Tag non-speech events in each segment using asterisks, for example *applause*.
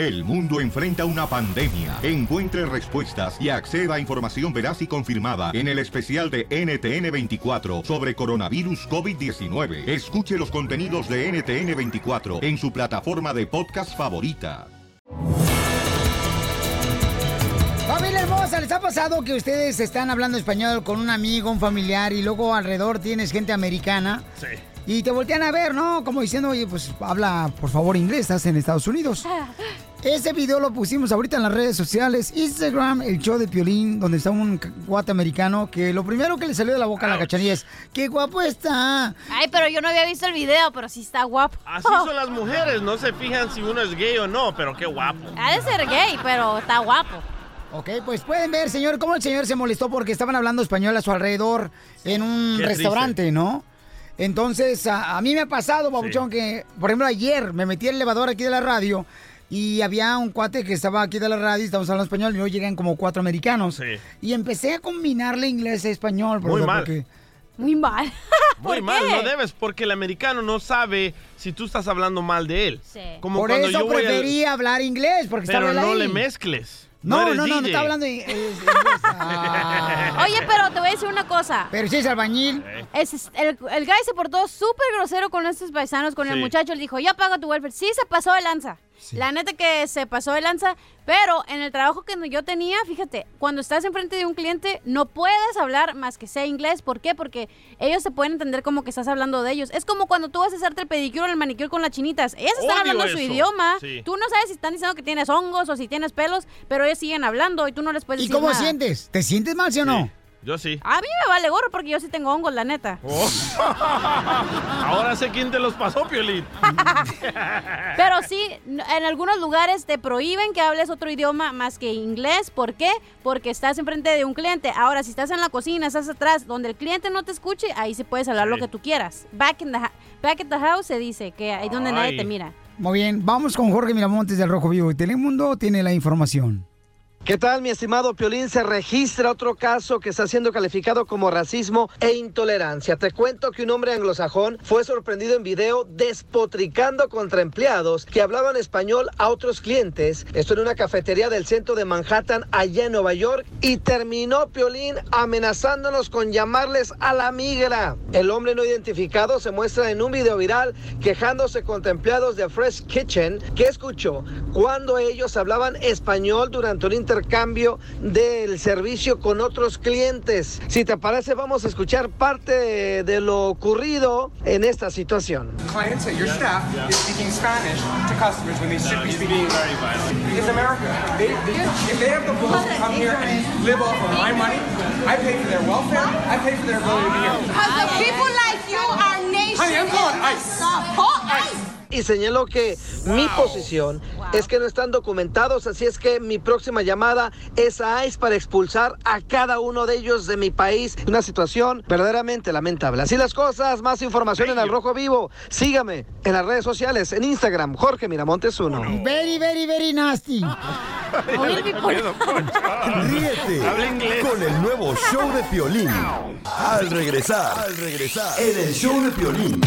El mundo enfrenta una pandemia. Encuentre respuestas y acceda a información veraz y confirmada en el especial de NTN24 sobre coronavirus COVID-19. Escuche los contenidos de NTN24 en su plataforma de podcast favorita. Familia hermosa, ¿les ha pasado que ustedes están hablando español con un amigo, un familiar y luego alrededor tienes gente americana? Sí. Y te voltean a ver, ¿no? Como diciendo, oye, pues habla por favor inglés, estás en Estados Unidos. *laughs* Ese video lo pusimos ahorita en las redes sociales, Instagram, el show de Piolín, donde está un guate americano que lo primero que le salió de la boca a la cachanilla es, ¡qué guapo está! Ay, pero yo no había visto el video, pero sí está guapo. Así son las *laughs* mujeres, no se fijan si uno es gay o no, pero qué guapo. Ha de ser gay, pero está guapo. Ok, pues pueden ver, señor, cómo el señor se molestó porque estaban hablando español a su alrededor en un Qué restaurante, ¿no? Entonces, a, a mí me ha pasado, babuchón, que, por ejemplo, ayer me metí al elevador aquí de la radio y había un cuate que estaba aquí de la radio y estábamos hablando español y luego llegan como cuatro americanos. Sí. Y empecé a combinarle inglés e español. Muy mal. porque- Muy mal. Muy *laughs* mal, no debes, porque el americano no sabe si tú estás hablando mal de él. Sí. Como por cuando eso yo prefería hablar inglés, porque Pero estaba no ahí. le mezcles. No, no, no, no, estaba hablando en- en- inglés. Ah. *laughs* Oye, pero te voy a decir una cosa. Pero si es albañil. Es- es- el, el guy se portó súper grosero con estos paisanos, con el muchacho. Le dijo, yo pago tu welfare. Sí, se pasó de lanza. La neta que se pasó de lanza. Pero en el trabajo que yo tenía, fíjate, cuando estás enfrente de un cliente, no puedes hablar más que sea inglés. ¿Por qué? Porque ellos se pueden entender como que estás hablando de ellos. Es como cuando tú vas a hacerte el pedicure o el manicure con las chinitas. Ellas están hablando su idioma. Sí. Tú no sabes si están diciendo que tienes hongos o si tienes pelos, pero ellos siguen hablando y tú no les puedes ¿Y decir cómo nada. sientes? ¿Te sientes mal, sí o no? Yo sí. A mí me vale gorro porque yo sí tengo hongos, la neta. Oh. *laughs* Ahora sé quién te los pasó, Piolín. *laughs* Pero sí, en algunos lugares te prohíben que hables otro idioma más que inglés. ¿Por qué? Porque estás enfrente de un cliente. Ahora, si estás en la cocina, estás atrás, donde el cliente no te escuche, ahí sí puedes hablar lo que tú quieras. Back in the, ha- back in the house se dice que ahí donde nadie te mira. Muy bien, vamos con Jorge Miramontes del Rojo Vivo. Y Telemundo tiene la información. ¿Qué tal, mi estimado Piolín? Se registra otro caso que está siendo calificado como racismo e intolerancia. Te cuento que un hombre anglosajón fue sorprendido en video despotricando contra empleados que hablaban español a otros clientes. Esto en una cafetería del centro de Manhattan, allá en Nueva York, y terminó Piolín amenazándonos con llamarles a la migra. El hombre no identificado se muestra en un video viral quejándose contra empleados de Fresh Kitchen que escuchó cuando ellos hablaban español durante un intercambio del servicio con otros clientes. Si te parece, vamos a escuchar parte de, de lo ocurrido en esta situación. clients your staff is speaking Spanish to customers when they should be speaking English. It's America. They, they, if they have the balls to come here and live off of my money, I pay for their welfare, I pay for their ability to be here. Because the people like you, our nation Honey, I'm calling is ICE. supporting. Y señaló que mi posición es que no están documentados, así es que mi próxima llamada es a ICE para expulsar a cada uno de ellos de mi país. Una situación verdaderamente lamentable. Así las cosas, más información en Al Rojo Vivo. Sígame en las redes sociales, en Instagram, Jorge Miramontes 1. Very, very, very nasty. *laughs* Ríete con el nuevo show de Piolín. Al regresar, al regresar, en el show de Piolín.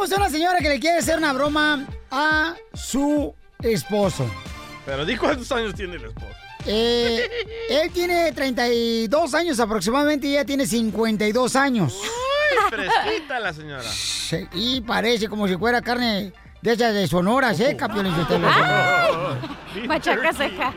Tenemos una señora que le quiere hacer una broma a su esposo. Pero di cuántos años tiene el esposo. Eh, él tiene 32 años aproximadamente y ella tiene 52 años. Ay, fresquita la señora. Sí, Y parece como si fuera carne de esas de Sonora seca, Piolín Sotelo. Machaca seca.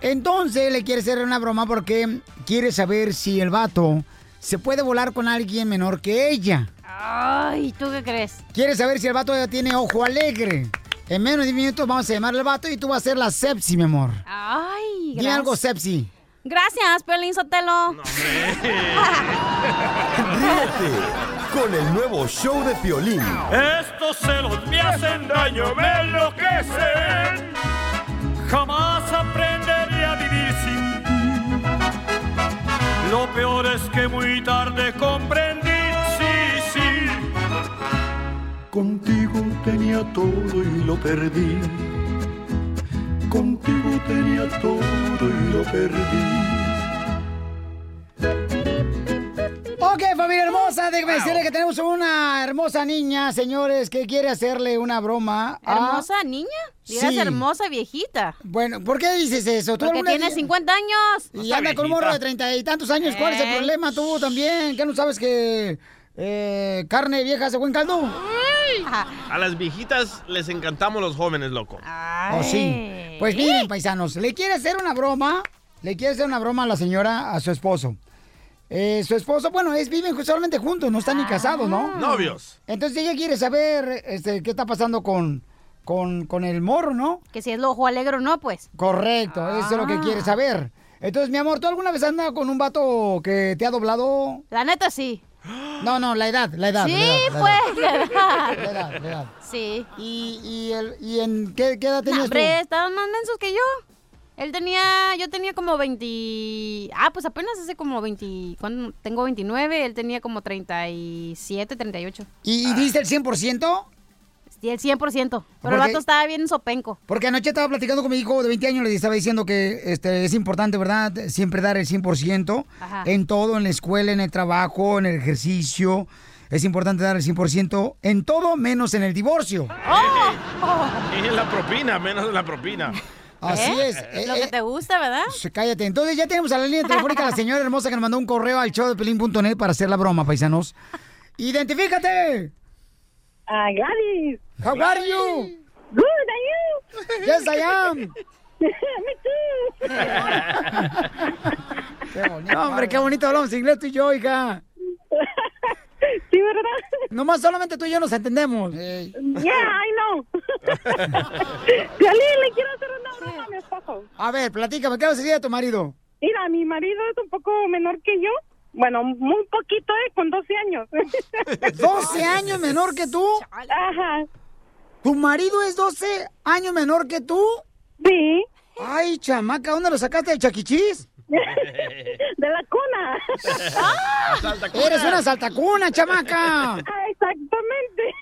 Entonces le quiere hacer una broma porque quiere saber si el vato se puede volar con alguien menor que ella. Ay, ¿tú qué crees? Quiere saber si el vato ya tiene ojo alegre. En menos de 10 minutos vamos a llamarle al vato y tú vas a ser la sepsi, mi amor. Ay, Dime algo sepsi. Gracias, Pelín Sotelo. *laughs* Ríete con el nuevo show de Piolín. Estos celos me hacen daño, me enloquecen. Jamás aprenderé a vivir sin ti. Lo peor es que muy tarde comprendí, Contigo tenía todo y lo perdí. Contigo tenía todo y lo perdí. Ok, familia hermosa, déjeme decirle que tenemos una hermosa niña, señores, que quiere hacerle una broma. a- ¿Hermosa niña? Dirás Sí. hermosa viejita. Bueno, ¿por qué dices eso? ¿Tú Porque tiene vez- 50 años. Y anda con un morro de treinta y tantos años. ¿Cuál es el Eh. problema tú también? ¿Qué no sabes que eh, carne vieja hace buen caldo? A las viejitas les encantamos los jóvenes, loco. Oh, sí. Pues miren, paisanos, le quiere hacer una broma, le quiere hacer una broma a la señora, a su esposo. Eh, su esposo, bueno, es viven solamente juntos, no están ni casados, ¿no? Novios. Entonces ella quiere saber este, qué está pasando con, con, con el morro, ¿no? Que si es lo ojo alegre o no, pues. Correcto, eso es lo que Ah. quiere saber. Entonces, mi amor, ¿tú alguna vez has andado con un vato que te ha doblado? La neta, sí. No, no, la edad, la edad. Sí, pues, la edad. La edad, la edad. Sí. ¿Y, y, el, y en qué, qué edad No, tenías hombre, tú? estaban más mensos que yo. Él tenía, yo tenía como 20... Ah, pues apenas hace como 20... ¿cuándo? Tengo 29, él tenía como 37, 38. ¿Y, y diste el 100%? Sí, el 100%. Pero el vato estaba bien sopenco. Porque anoche estaba platicando con mi hijo de 20 años, le estaba diciendo que este, es importante, ¿verdad? Siempre dar el 100% Ajá. en todo, en la escuela, en el trabajo, en el ejercicio. Es importante dar el 100% en todo, menos en el divorcio. *laughs* Y la propina, menos la propina. *laughs* Así ¿Eh? es. Eh, Lo que eh, te gusta, ¿verdad? Sí, Cállate. Entonces ya tenemos a la línea telefónica a la señora hermosa que nos mandó un correo al show de pelín.net para hacer la broma, paisanos. *laughs* ¡Identifícate! Ah, Gladys. How are you? Good, are you? Yes, I am. *laughs* Me too. *laughs* Qué bonito. No, hombre, qué bonito hablamos inglés tú y yo, hija. *laughs* Sí, ¿verdad? Nomás solamente tú y yo nos entendemos. Yeah, I know. Piolín, le quiero hacer una broma a mi esposo. A ver, platícame, ¿qué vas a decir de tu marido? Mira, mi marido es un poco menor que yo. Bueno, muy poquito, ¿eh? Con 12 años. *laughs* ¿12 años menor que tú? Ajá. ¿Tu marido es 12 años menor que tú? Sí. Ay, chamaca, ¿dónde lo sacaste de chaquichis? *laughs* De la cuna. *laughs* Eres una saltacuna, chamaca. Ah, Exactamente.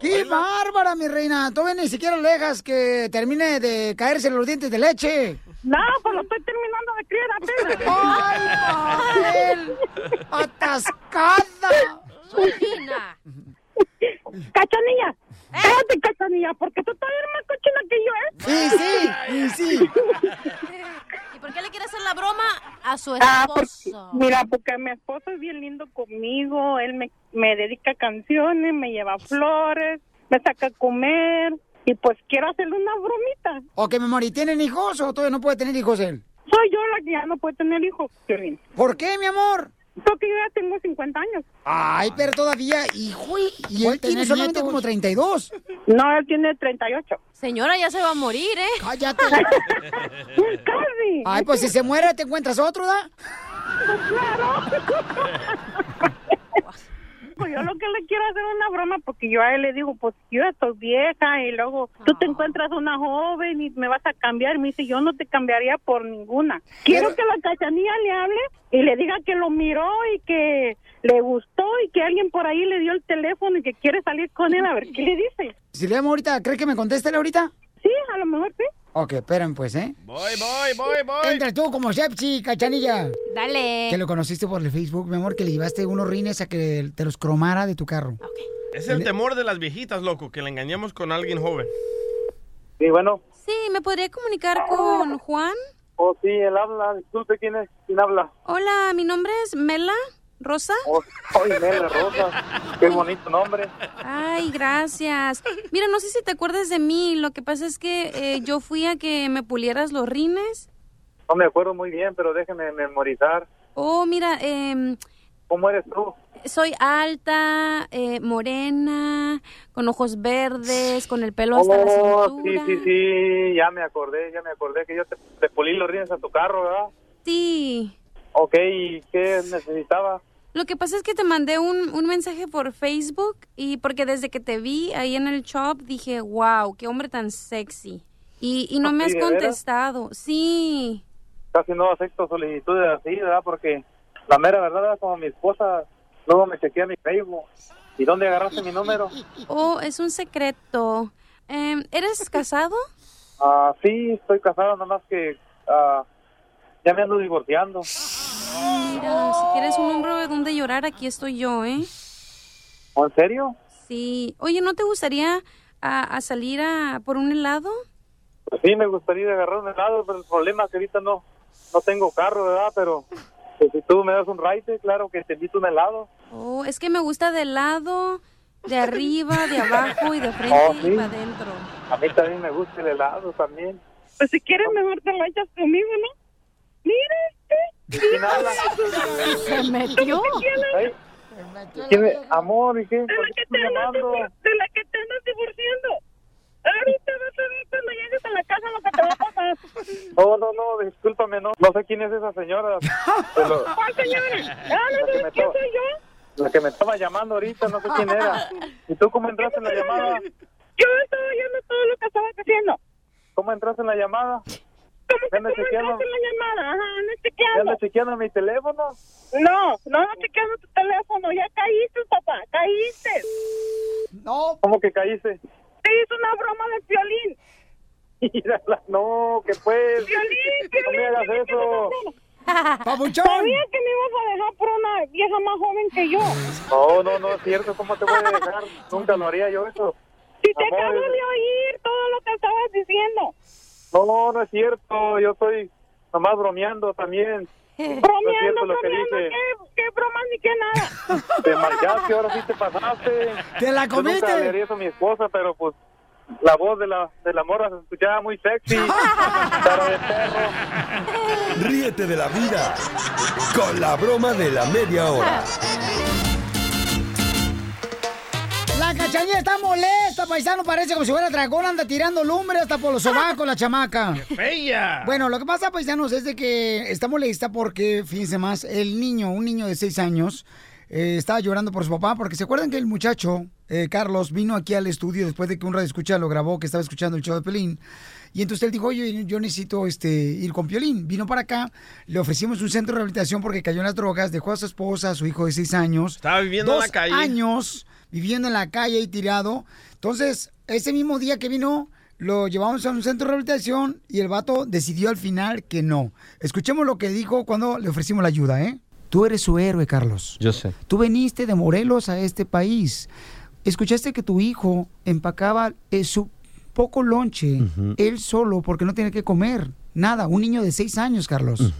¡Qué bárbara, mi reina! Todavía ni siquiera le dejas que termine de caerse los dientes de leche. No, pues lo estoy terminando de criar apenas. ¡Ay! ¡Atascada! Fina. Cachanilla. Cállate, cachanilla, porque tú todavía eres más cochina que yo, ¿eh? Sí, sí, y sí. *laughs* ¿Y por qué le quiere hacer la broma a su Ah, porque- esposo? mira, porque mi esposo es bien lindo conmigo, él me, me dedica canciones, me lleva flores, me saca a comer y pues quiero hacerle una bromita. Ok, mi amor, ¿y tienen hijos o todavía no puede tener hijos él? Soy yo la que ya no puede tener hijos, Piolín. ¿Por qué, mi amor? Porque yo ya tengo 50 años. Ay, pero todavía, hijo, y él tiene solamente como 32. No, él tiene 38. Señora, ya se va a morir, ¿eh? Cállate. *laughs* Casi. Ay, pues si se muere, te encuentras otro, ¿da? Pues *laughs* yo lo que le quiero hacer es una broma porque yo a él le digo, pues yo estoy vieja y luego tú te encuentras una joven y me vas a cambiar. Me dice, yo no te cambiaría por ninguna. Quiero que la cachanilla le hable y le diga que lo miró y que le gustó y que alguien por ahí le dio el teléfono y que quiere salir con él. A ver, ¿qué le dice? Si le llamo ahorita, ¿cree que me conteste ahorita? Sí, a lo mejor sí. Ok, esperen pues, ¿eh? Voy, voy, voy, voy. Entra tú como Sepsi, cachanilla. Dale. Que lo conociste por el Facebook, mi amor, que le llevaste unos rines a que te los cromara de tu carro. Es el temor de las viejitas, loco, que le engañemos con alguien joven. Sí, bueno. Sí, ¿me podría comunicar con Juan? Oh, sí, él habla. Disculpe, ¿quién es? ¿Quién habla? Hola, mi nombre es Mela Rosa. Oh, oh Rosa. Qué bonito nombre. Ay, gracias. Mira, no sé si te acuerdas de mí. Lo que pasa es que eh, yo fui a que me pulieras los rines. No me acuerdo muy bien, pero déjeme memorizar. Oh, mira, em, ¿Cómo eres tú? soy alta, eh, morena, con ojos verdes, con el pelo hasta la Oh, sí, cintura. sí, sí, ya me acordé, ya me acordé que yo te, te pulí los rines a tu carro, ¿verdad? Sí. Ok, ¿y qué necesitaba? Lo que pasa es que te mandé un, un mensaje por Facebook y porque desde que te vi ahí en el shop dije, wow, qué hombre tan sexy. Y, y no me ¿Sí, has veras? contestado. Sí. Casi no acepto solicitudes así, ¿verdad? Porque la mera verdad, ¿verdad? como mi esposa, luego me chequea mi Facebook. ¿Y dónde agarraste mi número? Oh, es un secreto. Em, ¿Eres casado? Ah, sí, estoy casado, nada más que ah, ya me ando divorciando. Mira, si quieres un hombro de donde llorar, aquí estoy yo, ¿eh? ¿En serio? Sí. Oye, ¿no te gustaría a, a salir a por un helado? Pues sí, me gustaría agarrar un helado, pero el problema es que ahorita no, no tengo carro, ¿verdad? Pero pues, si tú me das un ride, claro que te invito un helado. Oh, es que me gusta de lado, de arriba, de *laughs* abajo y de frente Oh, y sí. para adentro. A mí también me gusta el helado también. Pues si quieres, mejor te lo echas conmigo, ¿no? Mira este. ¿Quién habla? Se metió. Ay, ¿quién es? Amor, ¿y qué? ¿Por qué estoy llamando? De la que te andas divorciando. Ahorita vas a ver cuando llegues a la casa lo que te va a pasar. Oh, no, no, discúlpame, no, no sé quién es esa señora. Pero ¿Cuál señora? Ah, La ¿no me quién to- soy yo? la que me estaba llamando ahorita, no sé quién era. ¿Y tú cómo entraste en la llamada? Yo estaba oyendo todo lo que estabas haciendo. ¿Cómo entraste en la llamada? ¿Cómo que Anda cómo chequeando, entraste en la llamada? Ajá, anda ¿Ya chequeando. anda chequeando mi teléfono? No, no ando chequeando tu teléfono. Ya caíste, papá, caíste. No. ¿Cómo que caíste? Te hizo una broma de violín. Mírala, no, que pues. Violín, No me violín. hagas eso. ¡Papuchón! Sabía que me ibas a dejar por una vieja más joven que yo. No, no, no es cierto. ¿Cómo te voy a dejar? Nunca lo haría yo eso. Si te Amor, acabo de oír todo lo que estabas diciendo. No, no es cierto. Yo estoy nomás bromeando también. *laughs* Bromeando, bromeando. ¿qué, qué bromas ni qué nada. *laughs* Te marcaste, ahora sí te pasaste. ¿Te la Yo nunca comiste? le haría eso a mi esposa, pero pues la voz de la, de la morra se escuchaba muy sexy. *laughs* Cara de perro. Ríete de la vida con la broma de la media hora. La cachanilla está molesta, paisano. Parece como si fuera dragón. Anda tirando lumbre hasta por los sobacos, la chamaca. ¡Bella! Bueno, lo que pasa, paisanos, es de que está molesta porque, fíjense más, el niño, un niño de seis años, eh, estaba llorando por su papá, porque se acuerdan que el muchacho, eh, Carlos, vino aquí al estudio después de que un radio escucha lo grabó, que estaba escuchando el show de Pelín. Y entonces él dijo, oye, yo necesito este, ir con Piolín. Vino para acá, le ofrecimos un centro de rehabilitación porque cayó en las drogas, dejó a su esposa, a su hijo de seis años. Estaba viviendo en dos la calle. años viviendo en la calle y tirado. Entonces, ese mismo día que vino, lo llevamos a un centro de rehabilitación y el vato decidió al final que no. Escuchemos lo que dijo cuando le ofrecimos la ayuda, ¿eh? Tú eres su héroe, Carlos. Yo sé. Tú veniste de Morelos a este país. Escuchaste que tu hijo empacaba eh, su poco lonche, él solo, porque no tiene que comer. Nada, un niño de seis años, Carlos.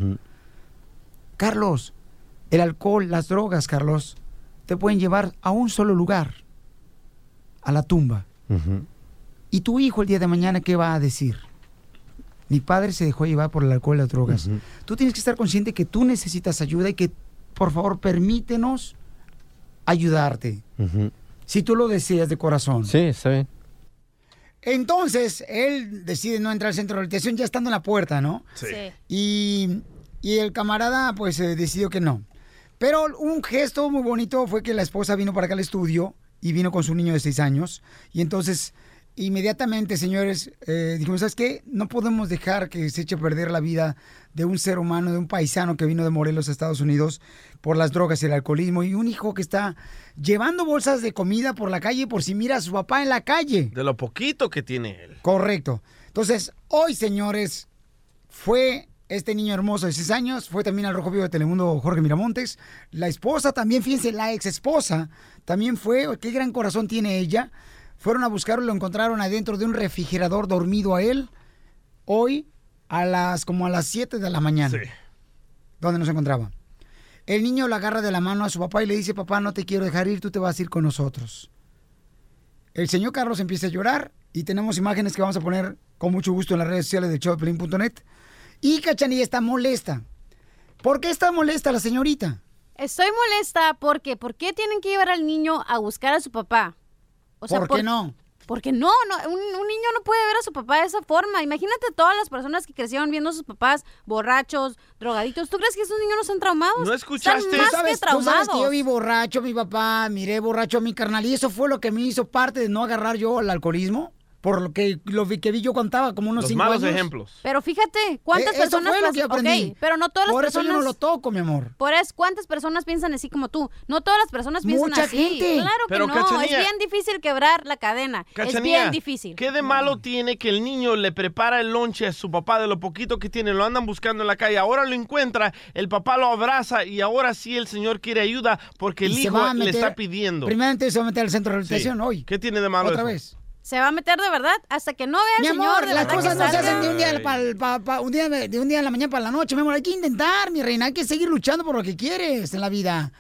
Carlos, el alcohol, las drogas, Carlos, te pueden llevar a un solo lugar, a la tumba. ¿Y tu hijo el día de mañana qué va a decir? Mi padre se dejó llevar por el alcohol y las drogas. Tú tienes que estar consciente que tú necesitas ayuda y que, por favor, permítenos ayudarte. Si tú lo deseas de corazón. Sí, está bien. Entonces, él decide no entrar al centro de rehabilitación ya estando en la puerta, ¿no? Sí. Y, y el camarada, pues, eh, decidió que no. Pero un gesto muy bonito fue que la esposa vino para acá al estudio y vino con su niño de seis años. Y entonces, inmediatamente, señores, eh, dijimos, ¿sabes qué? No podemos dejar que se eche a perder la vida de un ser humano, de un paisano que vino de Morelos a Estados Unidos por las drogas y el alcoholismo y un hijo que está llevando bolsas de comida por la calle por si mira a su papá en la calle. De lo poquito que tiene él. Correcto. Entonces, hoy, señores, fue este niño hermoso de 6 años, fue también al Rojo Vivo de Telemundo Jorge Miramontes. La esposa también, fíjense, la ex esposa también fue, qué gran corazón tiene ella. Fueron a buscarlo y lo encontraron adentro de un refrigerador dormido a él. Hoy, a las como a las 7 de la mañana. ¿Dónde nos encontraba? El niño le agarra de la mano a su papá y le dice, papá, no te quiero dejar ir, tú te vas a ir con nosotros. El señor Carlos empieza a llorar y tenemos imágenes que vamos a poner con mucho gusto en las redes sociales de. Y Cachanilla está molesta. ¿Por qué está molesta la señorita? Estoy molesta porque ¿por qué tienen que llevar al niño a buscar a su papá? ¿Por qué no? Porque no, no un, un niño no puede ver a su papá de esa forma. Imagínate todas las personas que crecieron viendo a sus papás borrachos, drogaditos. ¿Tú crees que esos niños no están traumados? ¿No escuchaste? Están más ¿Tú sabes, que tú sabes que yo vi borracho a mi papá, miré borracho a mi carnal y eso fue lo que me hizo parte de no agarrar yo al alcoholismo. Por lo que lo vi- que vi yo contaba como unos Los cinco malos años. ejemplos. Pero fíjate, ¿cuántas Eh, eso personas fue lo que aprendí. Pero no todas las Por eso personas yo no lo toco, mi amor. Por eso, ¿cuántas personas piensan así como tú? No todas las personas piensan Mucha así. gente. Claro que Pero, no, Cachanilla- es bien difícil quebrar la cadena. es bien difícil. ¿Qué de malo tiene que el niño le prepara el lonche a su papá de lo poquito que tiene? Lo andan buscando en la calle. Ahora lo encuentra, el papá lo abraza y ahora sí el señor quiere ayuda porque el Y hijo le está pidiendo. Primeramente se va a meter al centro de Sí. rehabilitación hoy. ¿Qué tiene de malo Otra eso? vez. Se va a meter de verdad hasta que no vea al Mi señor amor, de las cosas que no se hacen de un día, pa- pa- un día de un día en la mañana para la noche, mi amor. Hay que intentar, mi reina. Hay que seguir luchando por lo que quieres en la vida.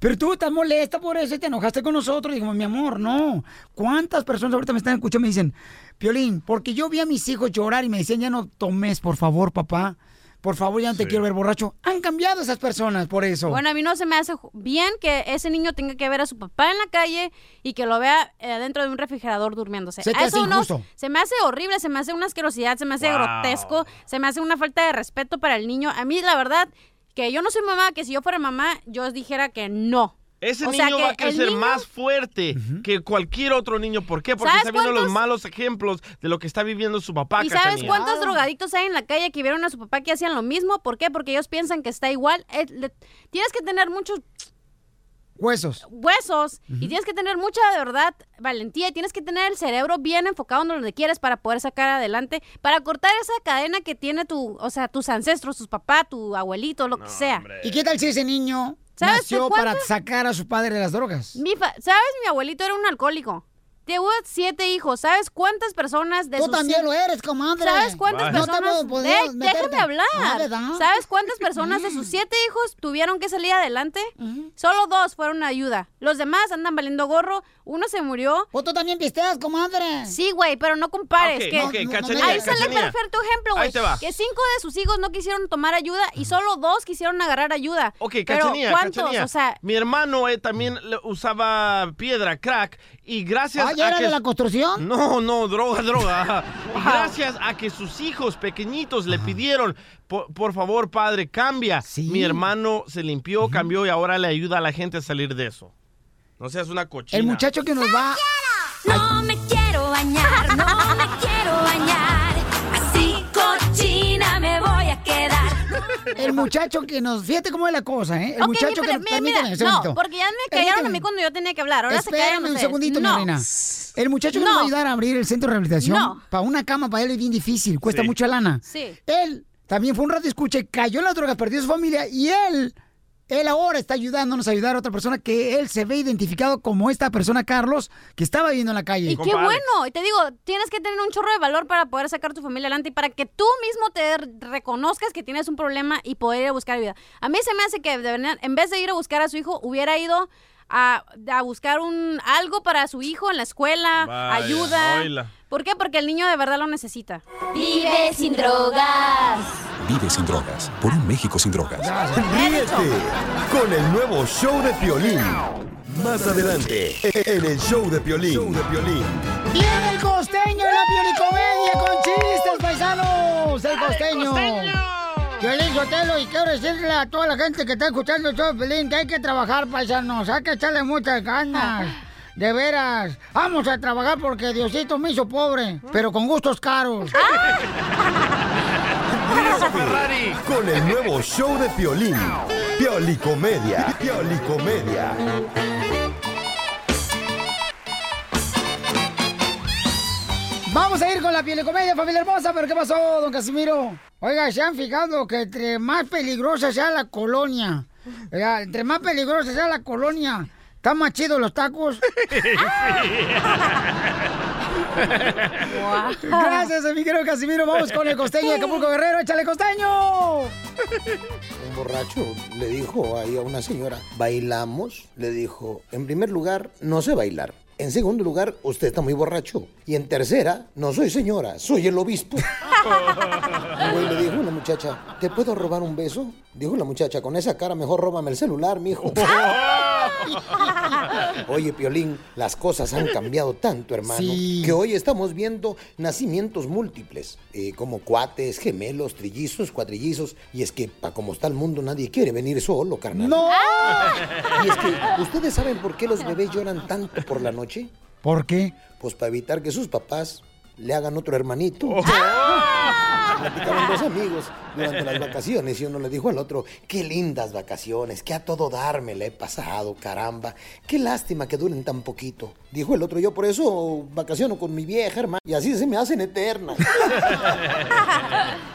Pero tú estás molesta por eso y te enojaste con nosotros. Y dijimos, mi amor, no. ¿Cuántas personas ahorita me están escuchando y me dicen, Piolín, porque yo vi a mis hijos llorar y me decían, ya no tomes, por favor, papá. Por favor, ya no te quiero ver borracho. Han cambiado esas personas por eso. Bueno, a mí no se me hace bien que ese niño tenga que ver a su papá en la calle y que lo vea eh, dentro de un refrigerador durmiéndose. Se te A hace Eso no, se me hace horrible, se me hace una asquerosidad, se me hace Wow. grotesco, se me hace una falta de respeto para el niño. A mí, la verdad, que yo no soy mamá, que si yo fuera mamá, yo os dijera que no. Ese O sea, niño que va a crecer niño- más fuerte que cualquier otro niño. ¿Por qué? Porque ¿Sabes está viendo los malos ejemplos de lo que está viviendo su papá. ¿Y sabes cuántos drogadictos hay en la calle que vieron a su papá que hacían lo mismo? ¿Por qué? Porque ellos piensan que está igual. Eh, le- tienes que tener muchos Huesos. huesos y tienes que tener mucha, de verdad, valentía y tienes que tener el cerebro bien enfocado en donde quieres para poder sacar adelante, para cortar esa cadena que tiene tu, o sea, tus ancestros, tus papás, tu abuelito, lo que sea. ¿Y qué tal si ese niño ¿Sabes nació para ¿Cuántas- sacar a su padre de las drogas? Mi ¿Sabes? Mi abuelito era un alcohólico. Tuvo siete hijos. ¿Sabes cuántas personas de Tú sus también lo eres, comadre. ¿Sabes cuántas Vaya. No te personas? puedo- meterte. déjame hablar. Ah, ¿verdad? ¿Sabes cuántas personas de sus siete hijos tuvieron que salir adelante? Solo dos fueron ayuda. Los demás andan valiendo gorro. Uno se murió. ¿O tú también pisteas, comadre? Sí, güey, pero no compares. Ok, que ok, Cachanilla, Ahí sale Cachanilla. perfecto ejemplo, güey. Ahí te va. Que cinco de sus hijos no quisieron tomar ayuda y solo dos quisieron agarrar ayuda. Ok, pero Cachanilla, ¿cuántos? Cachanilla. O sea, Mi hermano eh, también le- usaba piedra, crack, y gracias Ah, ¿ya a era que... de la construcción? No, no, droga, droga. *laughs* Y gracias a que sus hijos pequeñitos le pidieron, por, por favor, padre, cambia. Sí. Mi hermano se limpió, cambió y ahora le ayuda a la gente a salir de eso. No seas una cochina. El muchacho que nos va... No me El muchacho que nos... Fíjate cómo es la cosa, ¿eh? El muchacho que... mira, Permíteme mira, un. No, porque ya me callaron a mí cuando yo tenía que hablar. Ahora se callan Espérame un ustedes. segundito, no. mi reina. El muchacho que No. nos va a ayudar a abrir el centro de rehabilitación, No. para una cama, para él es bien difícil, cuesta Sí. mucha lana. Sí. Él también fue un rato escucha, y cayó en las drogas, perdió su familia y él, él ahora está ayudándonos a ayudar a otra persona que él se ve identificado como esta persona, Carlos, que estaba viviendo en la calle. Y qué bueno. Y te digo, tienes que tener un chorro de valor para poder sacar tu familia adelante y para que tú mismo te reconozcas que tienes un problema y poder ir a buscar ayuda. A mí se me hace que deberían- en vez de ir a buscar a su hijo, hubiera ido a, a buscar un algo para su hijo en la escuela, Vaya, ayuda. oíla. ¿Por qué? Porque el niño de verdad lo necesita. Vive sin drogas. Vive sin drogas. Por un México sin drogas. Ríete con el nuevo show de Piolín. Más adelante, en el show de Piolín. Show de Piolín. ¡Viene el costeño de la piolicomedia con chistes, paisanos! ¡El costeño! Yo le Sotelo y quiero decirle a toda la gente que está escuchando el show de que hay que trabajar, paisanos, hay que echarle muchas ganas. *laughs* De veras, vamos a trabajar porque Diosito me hizo pobre, pero con gustos caros. *laughs* Ríete con el nuevo show de Piolín. Piolicomedia. Piolicomedia. Vamos a ir con la piolicomedia, familia hermosa, pero ¿qué pasó, don Casimiro? Oiga, ¿se han fijado que entre más peligrosa sea la colonia, oiga, entre más peligrosa sea la colonia, ¿están más chidos los tacos? *laughs* Gracias, mi querido Casimiro. Vamos con el costeño de Acapulco Guerrero. ¡Échale costeño! Un borracho le dijo ahí a una señora, ¿bailamos? Le dijo, en primer lugar, no sé bailar. En segundo lugar, usted está muy borracho. Y en tercera, no soy señora, soy el obispo. *laughs* Güey le dijo a una muchacha, ¿te puedo robar un beso? Dijo la muchacha, con esa cara mejor róbame el celular, mijo. *laughs* Oye, Piolín, las cosas han cambiado tanto, hermano, Sí. que hoy estamos viendo nacimientos múltiples, eh, como cuates, gemelos, trillizos, cuatrillizos, y es que, para como está el mundo, nadie quiere venir solo, carnal. ¡No! Y es que, ¿ustedes saben por qué los bebés lloran tanto por la noche? ¿Por qué? Pues para evitar que sus papás le hagan otro hermanito. Platicaban dos amigos durante *laughs* las vacaciones y uno le dijo al otro, qué lindas vacaciones, que a todo dar me la he pasado, caramba. Qué lástima que duren tan poquito. Dijo el otro, yo por eso vacaciono con mi vieja, hermano, y así se me hacen eternas. *laughs*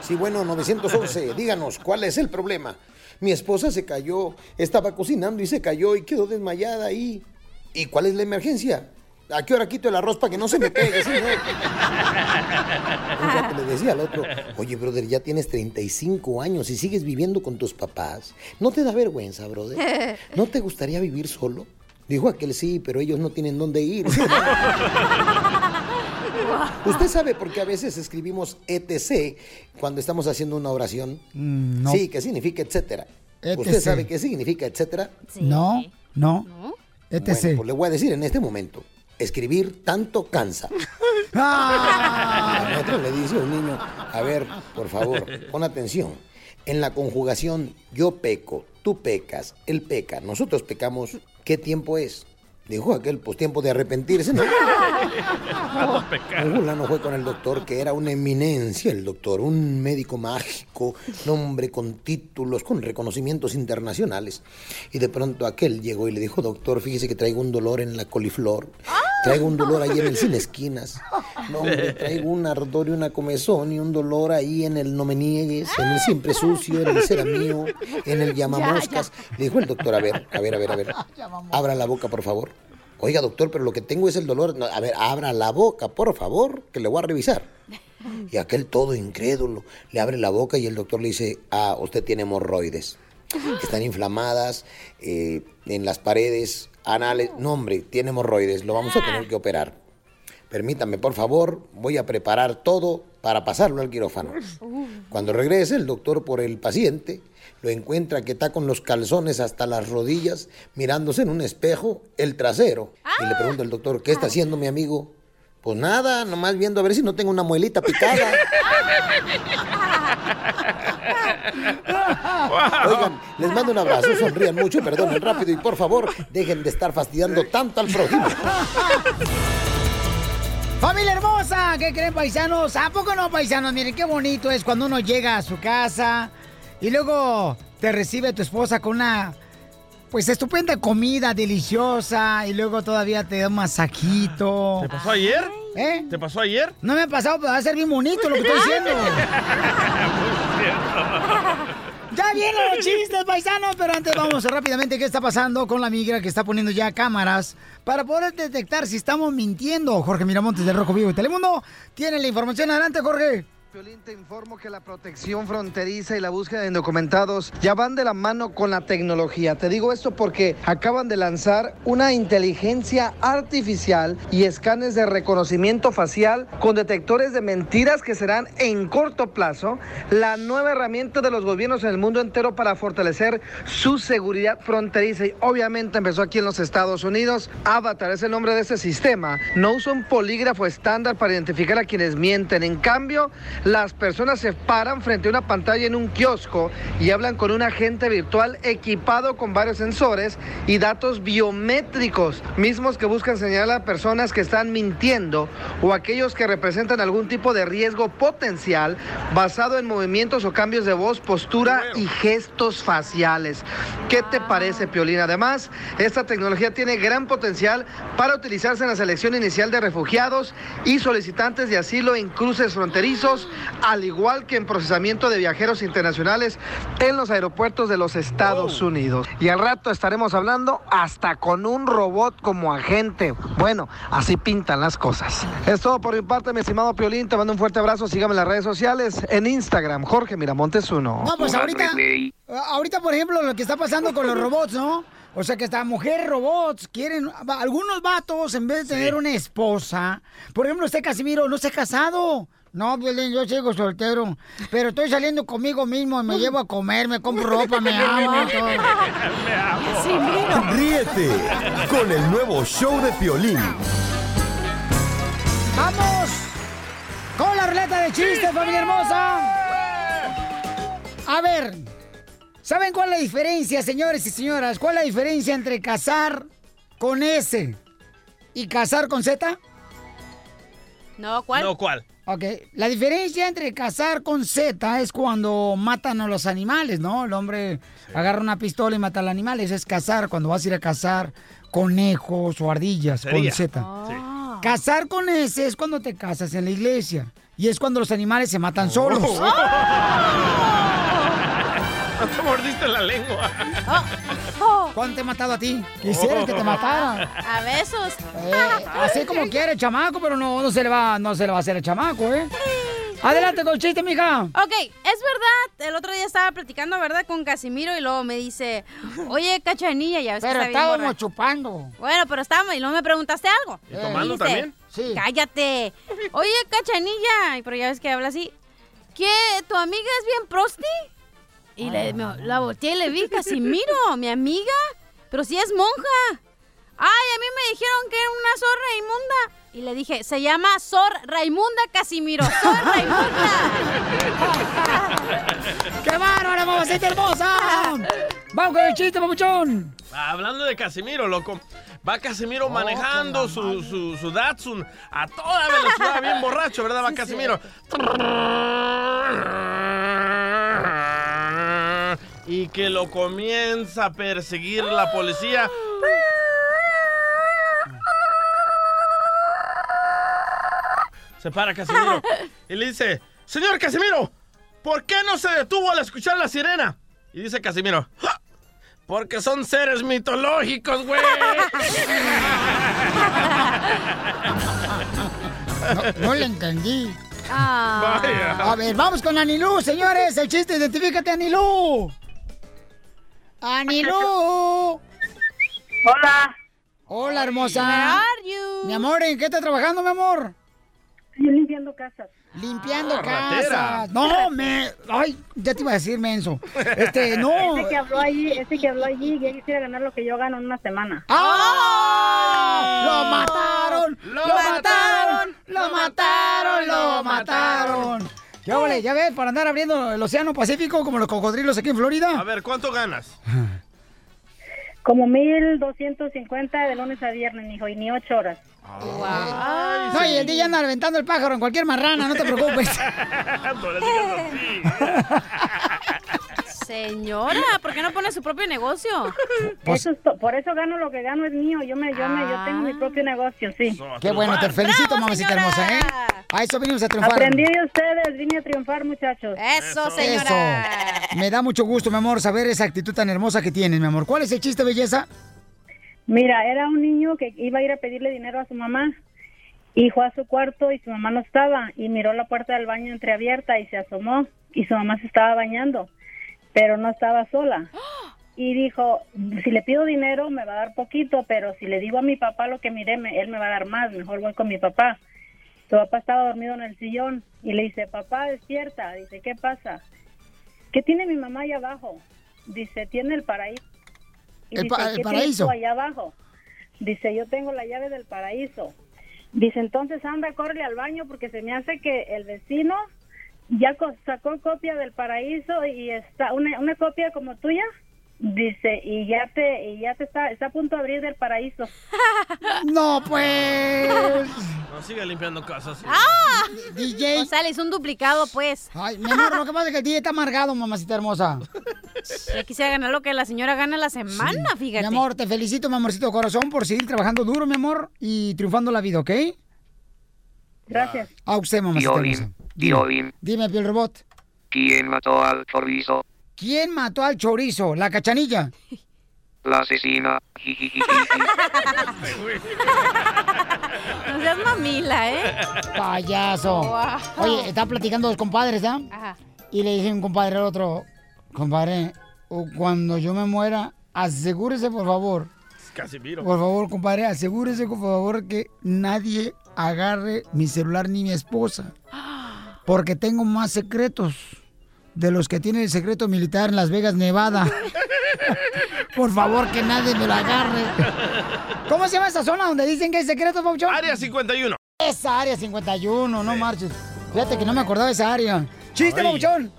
Sí, bueno, 911, díganos, ¿cuál es el problema? Mi esposa se cayó, estaba cocinando y se cayó y quedó desmayada ahí. ¿Y cuál es la emergencia? ¿A qué hora quito el arroz para que no se me pegue? Un *laughs* rato le decía al otro, oye, brother, ya tienes 35 años y sigues viviendo con tus papás. ¿No te da vergüenza, brother? *laughs* ¿No te gustaría vivir solo? Dijo aquel sí, pero ellos no tienen dónde ir. *laughs* ¿Usted sabe por qué a veces escribimos ETC cuando estamos haciendo una oración? Mm, no. Sí, que significa etcétera. ¿Usted ETC. sabe qué significa etcétera? No, no. ETC. Bueno, pues le voy a decir en este momento. Escribir tanto cansa. Ah. *laughs* La maestra le dice a un niño, a ver, por favor, pon atención. En la conjugación yo peco, tú pecas, él peca, nosotros pecamos, ¿qué tiempo es? Dijo aquel, pues tiempo de arrepentirse, ¿no? Un fulano fue con el doctor, que era una eminencia el doctor, un médico mágico, un hombre con títulos, con reconocimientos internacionales. Y de pronto aquel llegó y le dijo, doctor, fíjese que traigo un dolor en la coliflor, traigo un dolor ahí en el sin esquinas, no, hombre, traigo un ardor y una comezón y un dolor ahí en el no me niegues, en el siempre sucio, en el será mío, en el llamamoscas. Le dijo el doctor, a ver, a ver, a ver, a ver, *laughs* abra la boca, por favor. Oiga, doctor, pero lo que tengo es el dolor. No, a ver, abra la boca, por favor, que le voy a revisar. Y aquel todo incrédulo le abre la boca y el doctor le dice, ah, usted tiene hemorroides. Están inflamadas eh, en las paredes anales. No, hombre, tiene hemorroides, lo vamos a tener que operar. Permítame, por favor, voy a preparar todo para pasarlo al quirófano. Cuando regrese el doctor por el paciente, lo encuentra que está con los calzones hasta las rodillas, mirándose en un espejo el trasero. Y le pregunta al doctor, ¿qué está haciendo mi amigo? Pues nada, nomás viendo a ver si no tengo una muelita picada. *laughs* *laughs* Oigan, les mando un abrazo, sonrían mucho, perdonen rápido y por favor, dejen de estar fastidiando tanto al prójimo. Familia hermosa, ¿qué creen paisanos? ¿A poco no paisanos? Miren qué bonito es cuando uno llega a su casa y luego te recibe tu esposa con una pues estupenda comida deliciosa y luego todavía te da un masajito. ¿Te pasó ayer? ¿Eh? ¿Te pasó ayer? No me ha pasado, pero va a ser bien bonito lo que estoy diciendo. *laughs* *laughs* Ya vienen los chistes, paisanos, pero antes vamos rápidamente qué está pasando con la migra que está poniendo ya cámaras para poder detectar si estamos mintiendo. Jorge Miramontes del Rojo Vivo y Telemundo tiene la información. Adelante, Jorge. Piolín, te informo que la protección fronteriza y la búsqueda de indocumentados ya van de la mano con la tecnología. Te digo esto porque acaban de lanzar una inteligencia artificial y escanes de reconocimiento facial con detectores de mentiras que serán en corto plazo la nueva herramienta de los gobiernos en el mundo entero para fortalecer su seguridad fronteriza. Y obviamente empezó aquí en los Estados Unidos. Avatar es el nombre de este sistema. No usa un polígrafo estándar para identificar a quienes mienten. En cambio, las personas se paran frente a una pantalla en un kiosco y hablan con un agente virtual equipado con varios sensores y datos biométricos, mismos que buscan señalar a personas que están mintiendo o aquellos que representan algún tipo de riesgo potencial basado en movimientos o cambios de voz, postura y gestos faciales. ¿Qué te parece, Piolín? Además, esta tecnología tiene gran potencial para utilizarse en la selección inicial de refugiados y solicitantes de asilo en cruces fronterizos al igual que en procesamiento de viajeros internacionales en los aeropuertos de los Estados Unidos. Y al rato estaremos hablando hasta con un robot como agente. Bueno, así pintan las cosas. Es todo por mi parte, mi estimado Piolín. Te mando un fuerte abrazo. Sígame en las redes sociales, en Instagram, Jorge Miramontes 1. No, pues ahorita, ahorita, por ejemplo, lo que está pasando con los robots, ¿no? O sea que hasta mujeres robots quieren, algunos vatos en vez de tener una esposa, por ejemplo, usted Casimiro no se ha casado. No, Violín, yo sigo soltero, pero estoy saliendo conmigo mismo, me llevo a comer, me compro ropa, me *laughs* amo. todo. Ríete con el nuevo show de Piolín. ¡Vamos! Con la ruleta de chistes, familia hermosa. A ver, ¿saben cuál es la diferencia, señores y señoras? ¿Cuál es la diferencia entre casar con S y cazar con Z? No, ¿cuál? No, ¿cuál? Ok, la diferencia entre cazar con Z es cuando matan a los animales, ¿no? El hombre agarra una pistola y mata al animal. Eso es cazar, cuando vas a ir a cazar conejos o ardillas con. Z. Ah. Cazar con S es cuando te casas en la iglesia. Y es cuando los animales se matan solos. No *laughs* *laughs* te mordiste la lengua. ¿Cuándo te he matado a ti? Quisieras que te matara. A besos. Eh, así como quiere el chamaco, pero no, no se le va, no se le va a hacer el chamaco, ¿eh? Adelante con el chiste, mija. Ok, es verdad. El otro día estaba platicando, ¿verdad? Con Casimiro y luego me dice, oye, cachanilla, ya ves Pero que está estábamos borracho". chupando. Bueno, pero estábamos y luego me preguntaste algo. ¿Y tomando Dice, también? Sí. Cállate. Oye, cachanilla. Pero ya ves que habla así. ¿Qué? ¿Tu amiga es bien prosti? Y le- me- la volteé y le vi, Casimiro, mi amiga. Pero si es monja. Ay, a mí me dijeron que era una zorra inmunda. Y le dije, se llama Sor Raimunda Casimiro. Sor *laughs* Raimunda. ¡Qué bárbara, mamacita hermosa! Vamos con el chiste, papuchón. Hablando de Casimiro, loco. Va Casimiro manejando su, su, su Datsun a toda velocidad, bien borracho, ¿verdad? Va Casimiro. Y que lo comienza a perseguir la policía. Se para Casimiro y le dice, señor Casimiro, ¿por qué no se detuvo al escuchar la sirena? Y dice Casimiro, "Ja, porque son seres mitológicos, güey. No, no le entendí. Ah. Vaya. A ver, vamos con Anilú, señores. El chiste, identifícate, Anilú. Anilú. Hola. Hola, hermosa. Where are you? Mi amor, ¿en qué estás trabajando, mi amor? Yo limpiando casas. Limpiando Ah, ratera. casas. No, me. Ay, ya te iba a decir, menso. Este, *laughs* no. Ese que habló allí, ese que habló allí, ya quisiera ganar lo que yo gano en una semana. ¡Ah! ¡Lo mataron! ¡Lo mataron! ¡Lo mataron! ¡Lo mataron! ¿Qué ole? ¿Ya ves? Para andar abriendo el océano Pacífico como los cocodrilos aquí en A Florida. ver, ¿cuánto ganas? *laughs* Como 1250 de lunes a viernes, mijo, y ni ocho horas. Ay, No, y el día anda aventando el pájaro en cualquier marrana, no te preocupes. *laughs* No le digas así. Señora, ¿por qué no pone su propio negocio? Pues- Eso es por eso gano lo que gano es mío. Yo me, yo me, yo tengo mi propio negocio, sí. Qué bueno, te felicito, ¡Bravo, mamacita señora! hermosa, ¿eh? A eso vinimos a triunfar. Aprendí de ustedes, vine a triunfar, muchachos. Eso, señora. Eso. Me da mucho gusto, mi amor, saber esa actitud tan hermosa que tienes, mi amor. ¿Cuál es el chiste, belleza? Mira, era un niño que iba a ir a pedirle dinero a su mamá y fue a su cuarto y su mamá no estaba y miró la puerta del baño entreabierta y se asomó y su mamá se estaba bañando, pero no estaba sola. *gasps* Y dijo, si le pido dinero me va a dar poquito, pero si le digo a mi papá lo que miré, me- él me va a dar más, mejor voy con mi papá. Su papá estaba dormido en el sillón y le dice, papá, despierta. Dice, ¿qué pasa? ¿Qué tiene mi mamá allá abajo? Dice, tiene el paraíso. Y El dice, pa- el "¿Qué tienes paraíso". tú allá abajo? Dice, yo tengo la llave del paraíso. Dice, entonces anda, córrele al baño porque se me hace que el vecino ya co- sacó copia del paraíso y está una, una copia como tuya. Dice, y ya te y ya te está está a punto de abrir del paraíso. *laughs* No, pues. No siga limpiando casas. ¡Ah! DJ. Hizo un duplicado, pues. Ay, mi amor, lo que pasa es que el DJ está amargado, mamacita hermosa. Yo quisiera ganar lo que la señora gana la semana, fíjate. Mi amor, te felicito, mi amorcito corazón, por seguir trabajando duro, mi amor, y triunfando la vida, ¿ok? Gracias. A usted, mamacita hermosa. Violín. Dime, Piel Robot. ¿Quién mató al chorizo? ¿Quién mató al chorizo? ¿La cachanilla? La asesina. *laughs* No seas mamila, ¿eh? Payaso. Wow. Oye, están platicando dos compadres, ¿ah? Ajá. Y le dice un compadre al otro, compadre, cuando yo me muera, asegúrese, por favor, Casimiro. por favor, compadre, asegúrese, por favor, que nadie agarre mi celular ni mi esposa. Porque tengo más secretos de los que tiene el secreto militar en Las Vegas, Nevada. *laughs* Por favor, que nadie me lo agarre. ¿Cómo se llama esa zona donde dicen que hay secretos, Pauchón? Área 51. Esa área 51, no marches. Fíjate que no me acordaba de esa área. ¡Chiste. Pauchón!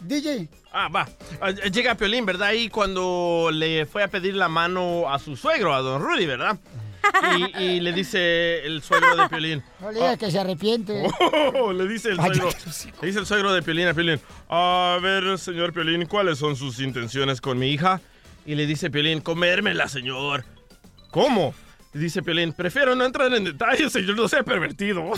DJ. Ah, va. Ah, Llega Piolín, ¿verdad? Y cuando le fue a pedir la mano a su suegro, a don Rudy, ¿verdad? Y, y le dice el suegro de Piolín. No le digas que se arrepiente. Oh, le dice el suegro. Le dice el suegro de Piolín a Piolín. A ver, señor Piolín, ¿cuáles son sus intenciones con mi hija? Y le dice Piolín, comérmela, señor. ¿Cómo? Y dice Piolín, prefiero no entrar en detalles, señor, no sea pervertido. *laughs*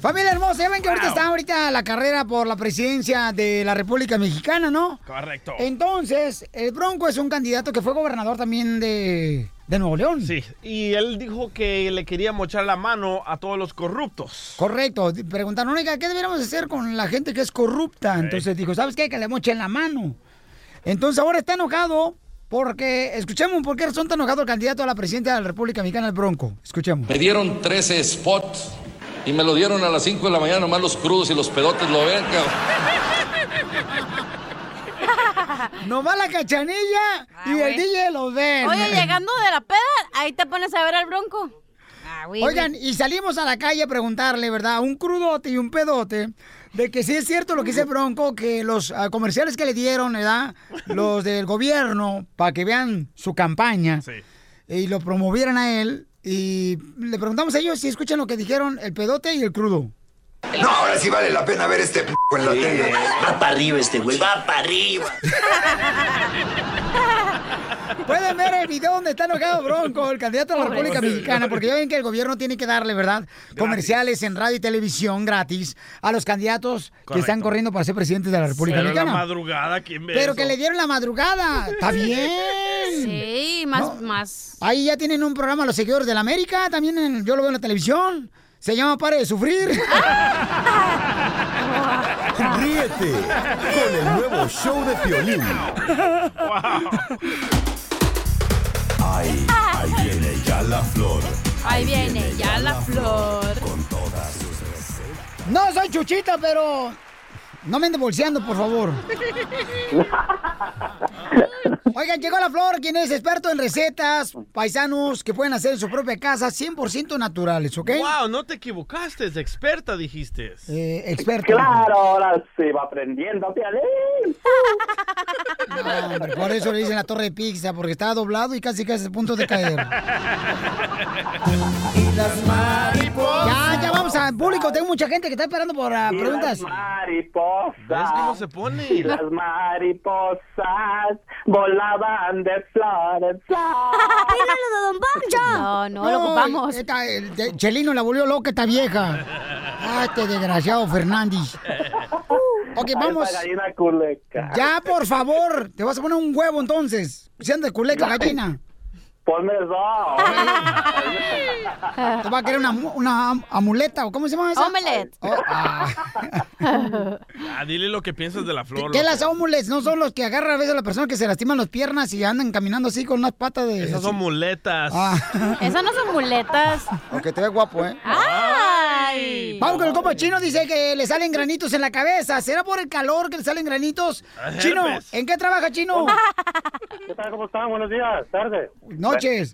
Familia hermosa, ya ven que ahorita está ahorita la carrera por la presidencia de la República Mexicana, ¿no? Correcto. Entonces, el Bronco es un candidato que fue gobernador también de, de Nuevo León. Sí, y él dijo que le quería mochar la mano a todos los corruptos. Correcto. Preguntaron, oiga, ¿qué deberíamos hacer con la gente que es corrupta? Entonces dijo, ¿sabes qué? Que le mochen la mano. Entonces ahora está enojado porque, escuchemos por qué razón está enojado el candidato a la presidencia de la República Mexicana, el Bronco. Escuchemos. Me dieron 13 spots y me lo dieron a las 5 de la mañana, nomás los crudos y los pedotes lo ven, cabrón. No va la cachanilla y el güey. DJ los ven. Oye, llegando de la peda, ahí te pones a ver al bronco. Ah, güey, Oigan, y salimos a la calle a preguntarle, ¿verdad? A un crudote y un pedote, de que sí es cierto lo que dice Bronco, que los ah, comerciales que le dieron, ¿verdad? Los del gobierno, para que vean su campaña y lo promovieran a él. Y le preguntamos a ellos si escuchan lo que dijeron el pedote y el crudo. No, ahora sí vale la pena ver este p en la tele. Va para arriba este güey, va para arriba. *laughs* Pueden ver el video donde está enojado Bronco, el candidato a la República. Mexicana, porque ya ven que el gobierno tiene que darle, ¿verdad? Comerciales en radio y televisión gratis a los candidatos que están corriendo para ser presidentes de la República Pero en la Mexicana. madrugada, ¿quién ve Pero eso? que le dieron la madrugada. Está bien. Sí, más, más. Ahí ya tienen un programa los seguidores de la América, también en- yo lo veo en la televisión. Se llama Pare de Sufrir. *laughs* Ríete con el nuevo show de Piolín. Ahí, ahí viene ya la flor. Ahí viene ya la flor. Con todas sus recetas. No soy chuchita, pero no me ande bolseando, por favor. Oigan, llegó la flor, quien es experto en recetas, paisanos que pueden hacer en su propia casa, 100% naturales, ¿ok? Wow, no te equivocaste, es experta, dijiste. Eh, experto. Claro, ahora se va aprendiendo. No, hombre, por eso le dicen la torre de pizza, porque está doblado y casi casi a punto de caer. Y las mariposas. Al público. Tengo mucha gente que está esperando por ah, Y preguntas. Las mariposas. ¿Ves cómo se pone? Y las mariposas volaban de flor en flor. *laughs* No, no, lo ocupamos. esta, el de- Chelino la volvió loca esta vieja. Ah, este desgraciado Fernández. *laughs* Ok, vamos. Ya, por favor. Te vas a poner un huevo entonces. Sean de culeca *laughs* gallina. Ponme dos. Te va a querer una, mu- una am- amuleta o cómo se llama esa? Omelette. Oh, ah. *laughs* Ah, dile lo que piensas de la flor. ¿Qué loco. las omulets? ¿No son los que agarran a veces a las personas que se lastiman las piernas y andan caminando así con unas patas de... Esas son muletas. Ah. *laughs* Esas no son muletas. Ok, te ves guapo, ¿eh? ¡Ay! Vamos con el compa chino, dice que le salen granitos en la cabeza. ¿Será por el calor que le salen granitos? Herpes. Chino, ¿en qué trabaja, Chino? ¿Qué tal? ¿Cómo están? Buenos días, tarde. Noches. Eh,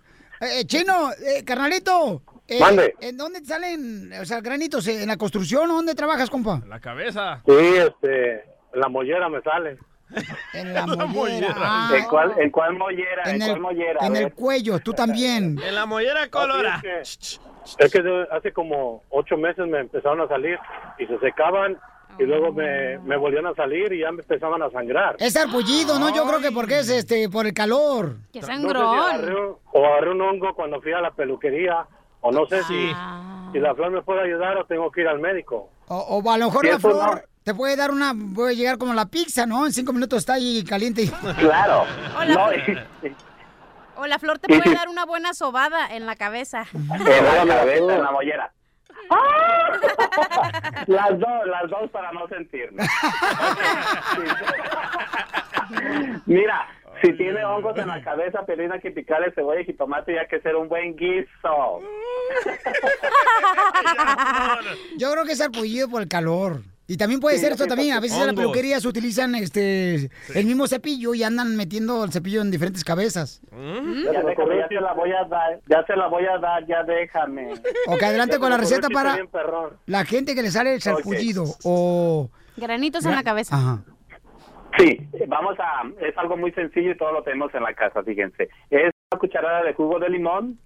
eh, chino, eh, carnalito. eh, Mande. ¿En dónde te salen, o sea, granitos? ¿En la construcción o dónde trabajas, compa? La cabeza. Sí, este, en la mollera me sale. *laughs* En la mollera. mollera. Ah. ¿En cuál, en cuál mollera? ¿En, En cuál el, mollera? En cuello, tú también. *laughs* En la mollera colora. Es que, es que de- hace como ocho meses me empezaron a salir y se secaban y luego me, me volvían a salir y ya me empezaban a sangrar. Es arpullido, ¿no? Yo creo que porque es este por el calor. ¡Qué No sé si agarré un- o agarré un hongo cuando fui a la peluquería o no sé si, si la flor me puede ayudar o tengo que ir al médico. O, o a lo mejor la no. flor te puede dar una, puede llegar como la pizza, ¿no? En cinco minutos está ahí caliente. Claro. Hola. No, y- O la flor te puede dar una buena sobada en la cabeza. en la cabeza, en la mollera. *laughs* Las dos, las dos para no sentirme. *laughs* Mira, si tiene hongos en la cabeza, pelina que picarle cebolla y jitomate y hay que hacer un buen guiso. *laughs* Yo creo que es arpullido por el calor. Y también puede Sí, ser esto sí, también. A veces en la Hongos. peluquería se utilizan este el mismo cepillo y andan metiendo el cepillo en diferentes cabezas. Ya, déjame, ya te la voy a dar, ya te la voy a dar, ya déjame. Ok, adelante Ya con la receta para la gente que le sale el sarpullido o... Granitos en la cabeza. Ajá. Sí, vamos a, es algo muy sencillo y todo lo tenemos en la casa, fíjense. Es una cucharada de jugo de limón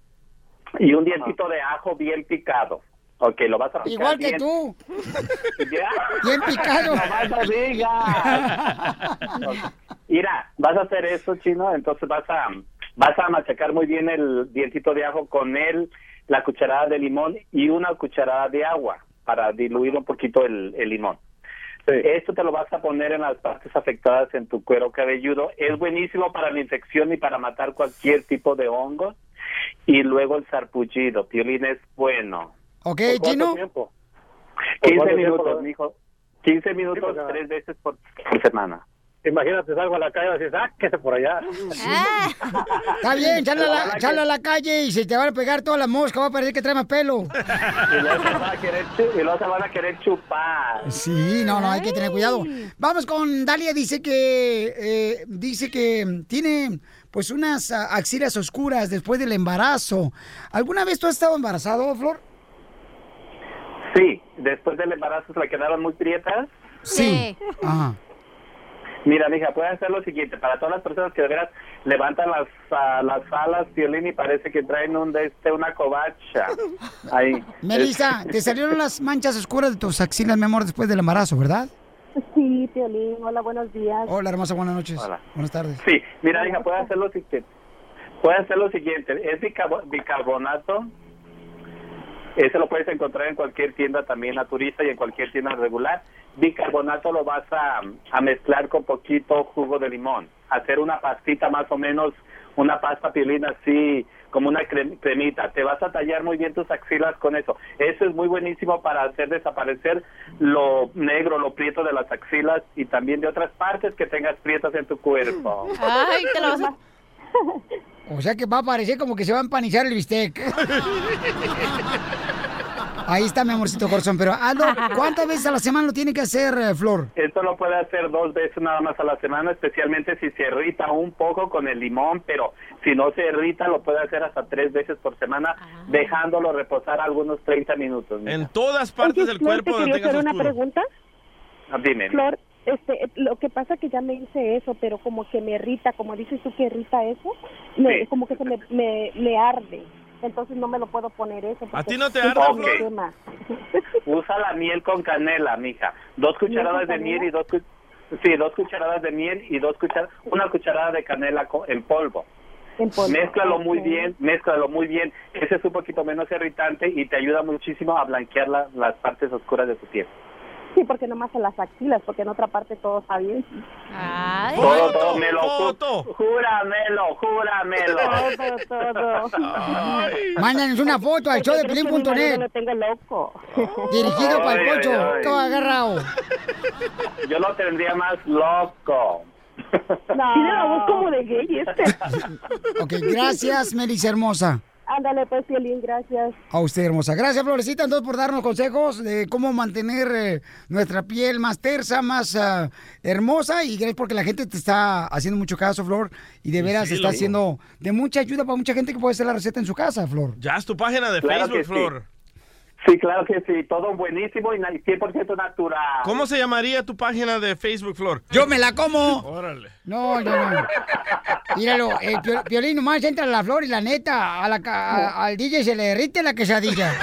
y un dientito de ajo bien picado. Ok, lo vas a picar Igual que bien. tú. *laughs* Ya. Bien picado. No digas. Mira, vas a hacer eso, chino, entonces vas a vas a machacar muy bien el dientito de ajo con él, la cucharada de limón y una cucharada de agua para diluir un poquito el, el limón. Esto te lo vas a poner en las partes afectadas en tu cuero cabelludo. Es buenísimo para la infección y para matar cualquier tipo de hongos. Y luego el sarpullido. Piolín es bueno. Ok, ¿Por cuánto Chino. tiempo? ¿Por 15 cuánto minutos, tiempo? mijo. 15 minutos, porque- tres veces por, semana. Imagínate, salgo a la calle y dices, ah, que se por allá. Está bien, sale a, la, sale a la calle y se te van a pegar todas las moscas, va a parecer que trae más pelo. Y luego se van a querer, chu- y luego se van a querer chupar. Sí, no, no, hay que tener cuidado. Vamos con Dalia, dice que eh, dice que tiene pues unas ah, axilas oscuras después del embarazo. ¿Alguna vez tú has estado embarazado, Flor? Sí, después del embarazo se le quedaron muy prietas. Sí. Ajá. Mira, mija, puedes hacer lo siguiente. Para todas las personas que de veras levantan las, ah, las alas, violín, y parece que traen un de este, una covacha. *laughs* Ahí. Melissa, te salieron las manchas oscuras de tus axilas, mi amor, después del embarazo, ¿verdad? Sí, Piolín. Hola, buenos días. Hola, hermosa, buenas noches. Hola. Buenas tardes. Sí, mira, hija, puede hacer lo siguiente. Puede hacer lo siguiente. Es bicarbonato. Ese lo puedes encontrar en cualquier tienda también naturista y en cualquier tienda regular. Bicarbonato lo vas a, a mezclar con poquito jugo de limón. Hacer una pastita más o menos, una pasta piolina así, como una crem- cremita. Te vas a tallar muy bien tus axilas con eso. Eso es muy buenísimo para hacer desaparecer lo negro, lo prieto de las axilas y también de otras partes que tengas prietas en tu cuerpo. Ay, te lo vas a... O sea que va a parecer como que se va a empanizar el bistec. Ahí está, mi amorcito corazón. Pero hazlo, ¿cuántas veces a la semana lo tiene que hacer, eh, Flor? Esto lo puede hacer dos veces nada más a la semana, especialmente si se irrita un poco con el limón, pero si no se irrita lo puede hacer hasta tres veces por semana, dejándolo reposar algunos 30 minutos. mira. En todas partes Oye, del Flor, cuerpo te quería hacer una pregunta. Ah, Dime. Flor, este, lo que pasa que ya me hice eso, pero como que me irrita, como dices tú que irrita eso, me- Sí. como que se me, me, me arde. Entonces no me lo puedo poner eso. porque ti no te arde, quema. Usa la miel con canela, mija. Dos cucharadas de miel y dos cu- sí, dos cucharadas de miel y dos cucharadas, una cucharada de canela co- en polvo. En polvo. Mézclalo muy bien, mézclalo muy bien. Ese es un poquito menos irritante y te ayuda muchísimo a blanquear la- las partes oscuras de tu piel. Sí, porque nomás en las axilas, porque en otra parte todo está bien. Todo, todo, me lo ju- júramelo, júramelo. Todo, todo. Mándanos una foto al show de ¿Por qué crees que mi marido Pelín.net. lo tengo loco. Dirigido para el Ay, pocho, ay, ay. todo agarrado. Yo lo tendría más loco. Tiene la voz como de gay este. Ok, gracias, Melissa hermosa. Ándale, pues, Piolín, gracias. A usted, hermosa. Gracias, Florecita, entonces, por darnos consejos de cómo mantener eh, nuestra piel más tersa, más ah, hermosa. Y gracias porque la gente te está haciendo mucho caso, Flor. Y de veras sí, está loco. siendo de mucha ayuda para mucha gente que puede hacer la receta en su casa, Flor. Ya es tu página de Claro Facebook, sí. Sí, claro que sí, todo buenísimo y na- 100% natural. ¿Cómo se llamaría tu página de Facebook, Flor? Yo me la como. Órale. No, no, no. Míralo, el violín nomás entra a la flor y la neta, a la ca- a- al DJ se le derrite la quesadilla. *laughs*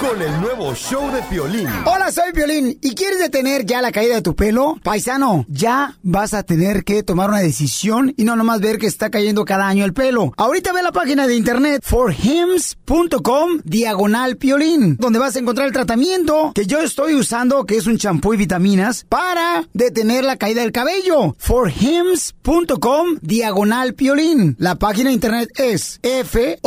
Con el nuevo show de Piolín. Hola, soy Violín. ¿Y quieres detener ya la caída de tu pelo? Paisano, ya vas a tener que tomar una decisión y no nomás ver que está cayendo cada año el pelo. Ahorita ve la página de internet forhims.com diagonal piolín, donde vas a encontrar el tratamiento que yo estoy usando, que es un champú y vitaminas, para detener la caída del cabello. forhims.com diagonal piolín. La página de internet es F-O-R-H-I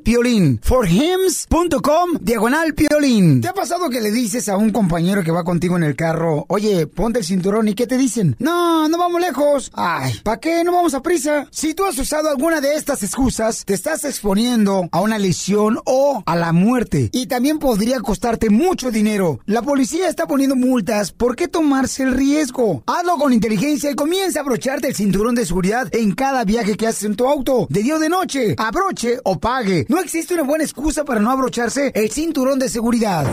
piolín. forhims.com diagonal piolín. ¿Te ha pasado que le dices a un compañero que va contigo en el carro, oye, ponte el cinturón y qué te dicen? No, no vamos lejos. Ay, ¿para qué? No vamos a prisa. Si tú has usado alguna de estas excusas, te estás exponiendo a una lesión o a la muerte. Y también podría costarte mucho dinero. La policía está poniendo multas. ¿Por qué tomarse el riesgo? Hazlo con inteligencia y comienza a abrocharte el cinturón de seguridad en cada viaje que haces en tu auto. De día o de noche. Abroche o pague. No existe una buena excusa para no abrocharse el cinturón de seguridad.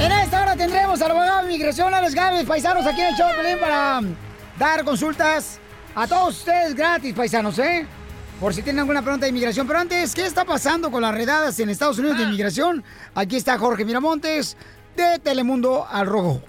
En esta hora tendremos al abogado de inmigración, Alex Gámez, paisanos, aquí en el show para dar consultas a todos ustedes gratis, paisanos, ¿eh? Por si tienen alguna pregunta de inmigración. Pero antes, ¿qué está pasando con las redadas en Estados Unidos de inmigración? Aquí está Jorge Miramontes de Telemundo al Rojo.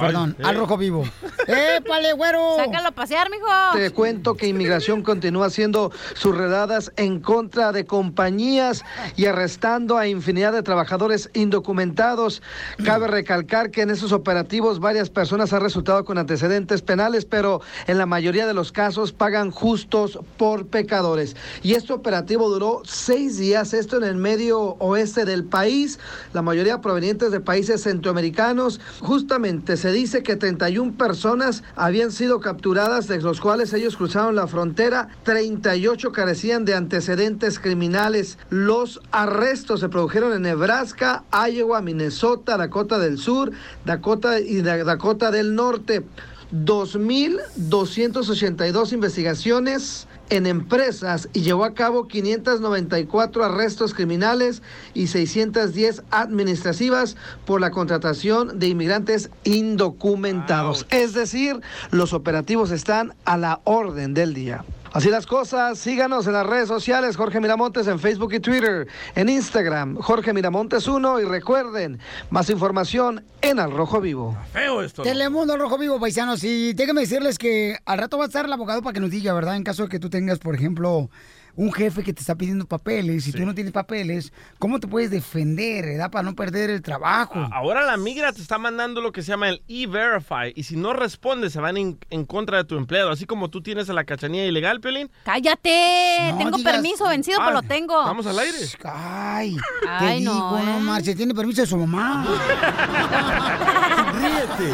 Perdón, eh. al Rojo Vivo. ¡Épale, güero! Sácalo a pasear, mijo. Te cuento que inmigración continúa haciendo sus redadas en contra de compañías y arrestando a infinidad de trabajadores indocumentados. Cabe recalcar que en esos operativos varias personas han resultado con antecedentes penales, pero en la mayoría de los casos pagan justos por pecadores. Y este operativo duró seis días, esto en el medio oeste del país, la mayoría provenientes de países centroamericanos. Justamente se dice que 31 personas habían sido capturadas, de los cuales ellos cruzaron la frontera, 38 carecían de antecedentes criminales. Los arrestos se produjeron en Nebraska, Iowa, Minnesota, Dakota del Sur, Dakota y Da- Dakota del Norte. 2.282 investigaciones en empresas y llevó a cabo 594 arrestos criminales y 610 administrativas por la contratación de inmigrantes indocumentados. Es decir, los operativos están a la orden del día. Así las cosas, síganos en las redes sociales, Jorge Miramontes en Facebook y Twitter, en Instagram, Jorge Miramontes 1 y recuerden, más información en Al Rojo Vivo. Feo esto. Telemundo al Rojo Vivo, paisanos. Y déjenme decirles que al rato va a estar el abogado para que nos diga, ¿verdad? En caso de que tú tengas, por ejemplo, un jefe que te está pidiendo papeles y tú no tienes papeles, ¿cómo te puedes defender, verdad? Para no perder el trabajo. Ahora la migra te está mandando lo que se llama el E-Verify y si no respondes se van en, en contra de tu empleado. Así como tú tienes a la cachanilla ilegal, Pelín. ¡Cállate! No tengo digas- permiso vencido, Ah, pero lo tengo. ¿Estamos al aire? Ay, te Ay, digo, no, no, ¿eh? marche, tiene permiso de su mamá. *laughs* Ríete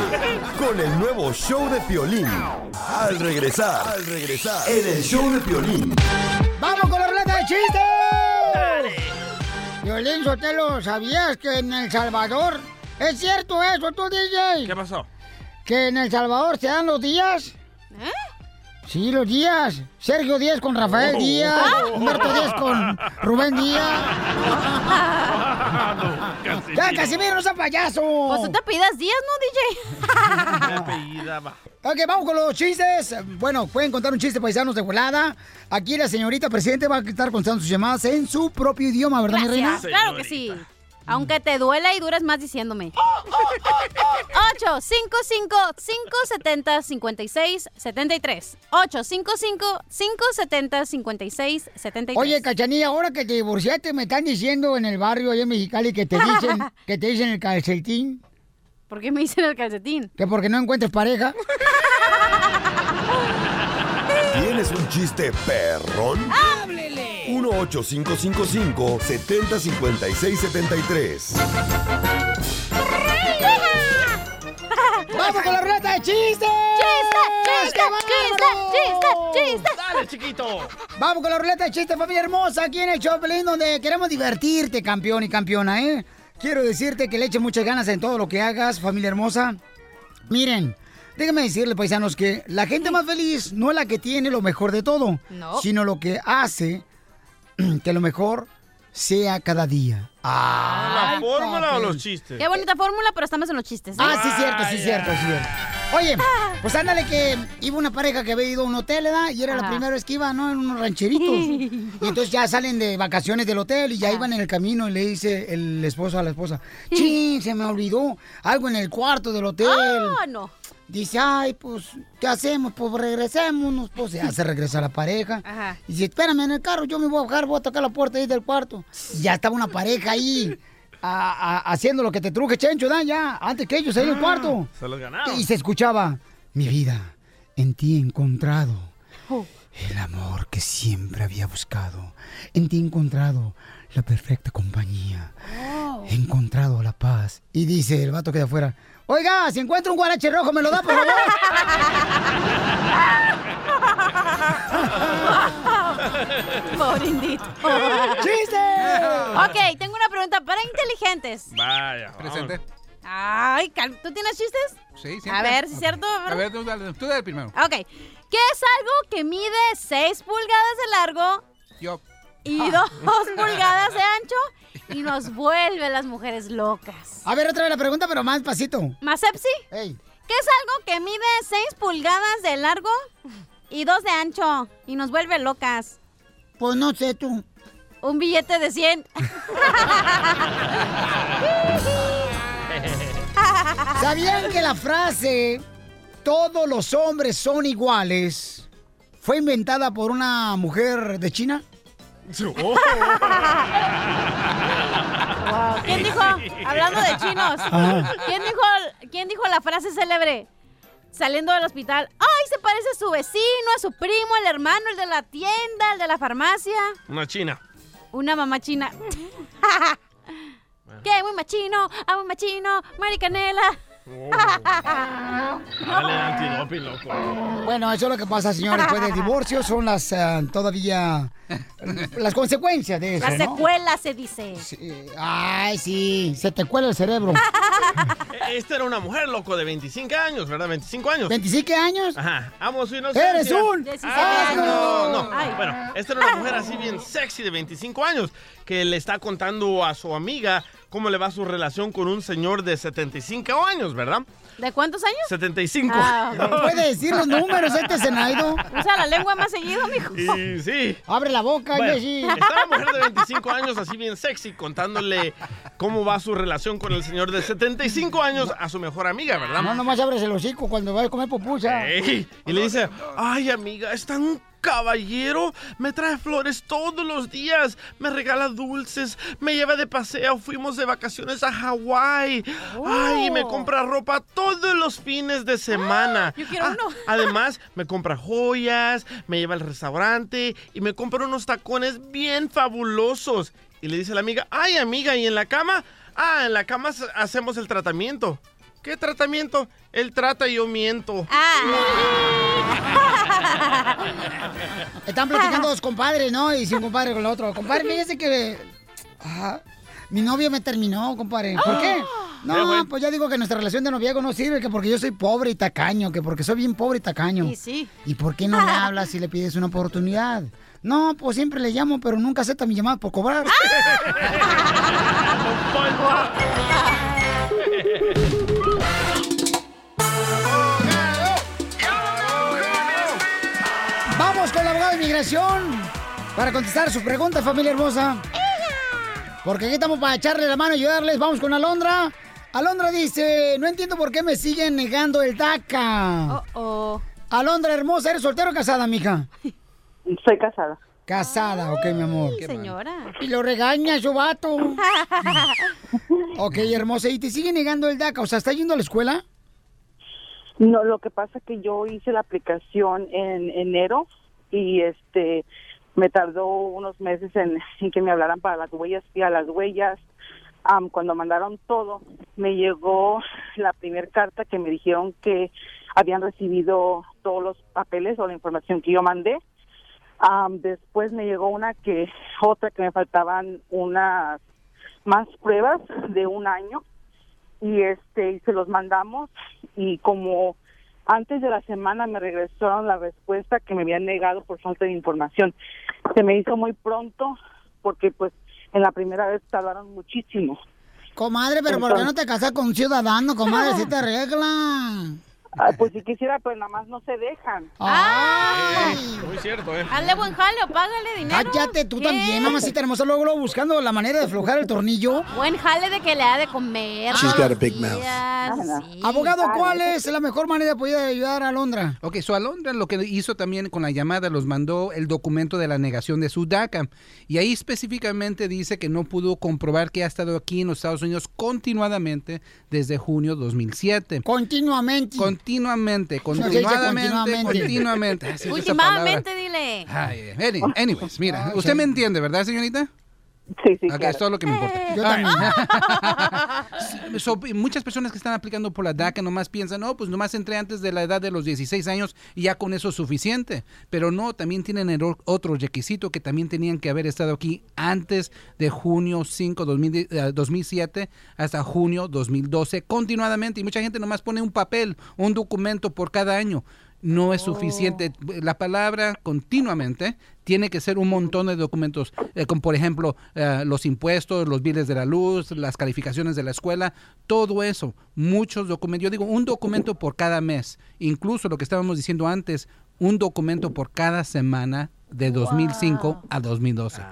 con el nuevo show de Piolín. Al regresar, al regresar, en el show de Piolín. ¡Vamos con la ruleta de chistes! ¡Dale! Violín Sotelo, ¿sabías que en El Salvador... ¿Es cierto eso, tú, DJ? ¿Qué pasó? ¿Que en El Salvador se dan los días? ¿Eh? Sí, los días. Sergio Díaz con Rafael Oh. Díaz. *laughs* Humberto Díaz con Rubén Díaz. *laughs* ¡Ya, Casimiro, no seas payaso! Pues tú te pidas días, ¿no, DJ? Me *laughs* apellidaba. Ok, vamos con los chistes. Bueno, pueden contar un chiste paisanos de volada. Aquí la señorita presidente va a estar contando sus llamadas en su propio idioma, ¿verdad, mi reina? Claro que sí. Aunque te duela y dures más diciéndome. 855-570-5673. 855-570-5673. Oye, Cachanilla, ahora que te divorciaste, me están diciendo en el barrio allá en Mexicali que te dicen, *laughs* que te dicen el calcetín. ¿Por qué me dicen el calcetín? Que porque no encuentres pareja. ¿Tienes un chiste perrón? ¡Háblele! 1-855-570-5673. ¡Vamos con la ruleta de chistes! ¡Chiste, chiste, ¡Qué chiste, chiste, chiste! Dale, chiquito. Vamos con la ruleta de chistes, familia hermosa, aquí en el Choplin, donde queremos divertirte, campeón y campeona, ¿eh? Quiero decirte que le eches muchas ganas en todo lo que hagas, familia hermosa. Miren, déjenme decirle, paisanos, que la gente más feliz no es la que tiene lo mejor de todo, No. sino lo que hace *clears throat* que lo mejor sea cada día. ¿La Ay, fórmula o los chistes? Qué bonita fórmula, pero estamos en los chistes. ¿eh? Ah, sí, cierto, sí, cierto, sí, cierto. Oye, Pues ándale que iba una pareja que había ido a un hotel, ¿verdad? Y era la primera vez que iba, ¿no? En unos rancheritos. y entonces ya salen de vacaciones del hotel y ya iban en el camino y le dice el esposo a la esposa, ¡Chin! Se me olvidó algo en el cuarto del hotel. Ah, no. Dice, ay, pues, ¿qué hacemos? Pues regresémonos. Pues ya se regresa la pareja. Ajá. Y dice, espérame en el carro, yo me voy a bajar, voy a tocar la puerta ahí del cuarto. Y ya estaba una pareja ahí a- a- haciendo lo que te truje, Chencho, ¿da? Ya, antes que ellos ahí en el cuarto. Se los ganaron. Y se escuchaba, mi vida, en ti he encontrado el amor que siempre había buscado. En ti he encontrado la perfecta compañía. He encontrado la paz. Y dice el vato que de afuera, oiga, si encuentra un guarache rojo, ¿me lo da, por favor? *laughs* *laughs* Pobrecito. ¡Chiste! Ok, tengo una pregunta para inteligentes. Vaya. Presente. Ay, cal- ¿tú tienes chistes? Sí, sí. A ver, ¿sí es cierto? A ver, tú dale, tú dale primero. Ok. ¿Qué es algo que mide 6 pulgadas de largo Yo. y Ah. 2 pulgadas de ancho y nos vuelve las mujeres locas? A ver, otra vez la pregunta, pero más pasito. ¿Más Epsi? Ey. ¿Qué es algo que mide 6 pulgadas de largo y 2 de ancho y nos vuelve locas? Pues no sé tú. Un billete de 100. ¿Sabían que la frase todos los hombres son iguales fue inventada por una mujer de China? *laughs* Oh. Wow. ¿Quién dijo? Hablando de chinos. ¿Quién dijo, ¿Quién dijo la frase célebre? Saliendo del hospital. ¡Ay, se parece a su vecino, a su primo, el hermano, el de la tienda, el de la farmacia! Una china. Una mamá china. *laughs* *laughs* ¿Qué? Muy machino, ah, muy machino, maricanela. Dale antidoping, loco. Bueno, eso es lo que pasa, señores, después del divorcio. Son las ah, todavía las consecuencias de eso, La ¿no? secuela se dice. Ay, sí, se te cuela el cerebro. *laughs* Esta era una mujer, loco, de 25 años, ¿verdad? 25 años. ¿25 años? Ajá. Amo su inocencia. ¡Eres un Ah, no, no. Ay. Bueno, esta era una mujer así bien sexy de 25 años que le está contando a su amiga cómo le va su relación con un señor de 75 años, ¿verdad? ¿De cuántos años? 75. Ah, ok. ¿No puede decir los números este Zenaido? Usa la lengua más seguido, mijo. Y sí. Abre la boca, Bueno, está la mujer de 25 años así bien sexy contándole cómo va su relación con el señor de 75 años a su mejor amiga, ¿verdad? No, nomás abres el hocico cuando vas a comer pupusa. Ey, y le dice, ay amiga, es tan caballero, me trae flores todos los días, me regala dulces, me lleva de paseo, fuimos de vacaciones a Hawái, ay, me compra ropa todos los fines de semana. *gasps* Yo quiero Ah, uno. *laughs* Además, me compra joyas, me lleva al restaurante y me compra unos tacones bien fabulosos. Y le dice a la amiga, ay amiga, ¿y en la cama? Ah, en la cama ha- hacemos el tratamiento. ¿Qué tratamiento? Él trata y yo miento. Están platicando *laughs* dos compadres, ¿no? Y si un compadre con el otro. Compadre, fíjese que. ah, mi novio me terminó, compadre. ¿Por qué? *gasps* No, pues ya digo que nuestra relación de noviazgo no sirve, que porque yo soy pobre y tacaño, que porque soy bien pobre y tacaño. Y sí. ¿Y por qué no le *laughs* hablas si le pides una oportunidad? No, pues siempre le llamo, pero nunca acepta mi llamada por cobrar. *laughs* De inmigración para contestar su pregunta, familia hermosa. Porque aquí estamos para echarle la mano y ayudarles. Vamos con Alondra. Alondra dice, no entiendo por qué me siguen negando el DACA. Oh, Alondra hermosa, ¿eres soltera o casada, mija? Soy casada. Casada, ok, mi amor. señora. Y lo regaña su vato. *laughs* ok, hermosa. ¿Y te sigue negando el DACA? O sea, ¿está yendo a la escuela? No, lo que pasa es que yo hice la aplicación en enero y este me tardó unos meses en, que me hablaran para las huellas y a las huellas. am, cuando mandaron todo, me llegó la primera carta que me dijeron que habían recibido todos los papeles o la información que yo mandé. Am, después me llegó una que, otra que me faltaban unas más pruebas de un año y este y se los mandamos y como antes de la semana me regresaron la respuesta que me habían negado por falta de información. Se me hizo muy pronto porque pues en la primera vez tardaron muchísimo. Comadre, pero ¿por qué no te casas con un ciudadano, comadre? Si te *laughs* arregla. Ay, pues si quisiera, pues nada más no se dejan. *laughs* Eh, muy cierto, ¿eh? Hazle buen jale o págale dinero. Cállate tú ¿Qué? también, mamacita hermosa. Luego, luego buscando la manera de aflojar el tornillo. Buen jale de que le ha de comer. She's got a big mouth. sí. Abogado, ¿cuál es la mejor manera de poder ayudar a Londra? Ok, so Alondra lo que hizo también con la llamada, los mandó el documento de la negación de su DACA. Y ahí específicamente dice que no pudo comprobar que ha estado aquí en los Estados Unidos continuadamente desde junio 2007. Continuamente. Continuamente, *laughs* continuadamente, continuamente. continuamente. Últimamente, dile. Ay, any- anyways, mira, usted me entiende, ¿verdad, señorita? Sí, sí, es todo lo que me importa. Yo All también. *laughs* right. So, muchas personas que están aplicando por la DACA nomás piensan, no, pues nomás entré antes de la edad de los 16 años y ya con eso es suficiente. Pero no, también tienen el otro requisito que también tenían que haber estado aquí antes de junio 5, 2000, eh, 2007 hasta junio 2012 continuadamente. Y mucha gente nomás pone un papel, un documento por cada año. No es suficiente. La palabra continuamente tiene que ser un montón de documentos, eh, como por ejemplo eh, los impuestos, los biles de la luz, las calificaciones de la escuela, todo eso, muchos documentos. Yo digo un documento por cada mes, incluso lo que estábamos diciendo antes, un documento por cada semana de 2005 a 2012.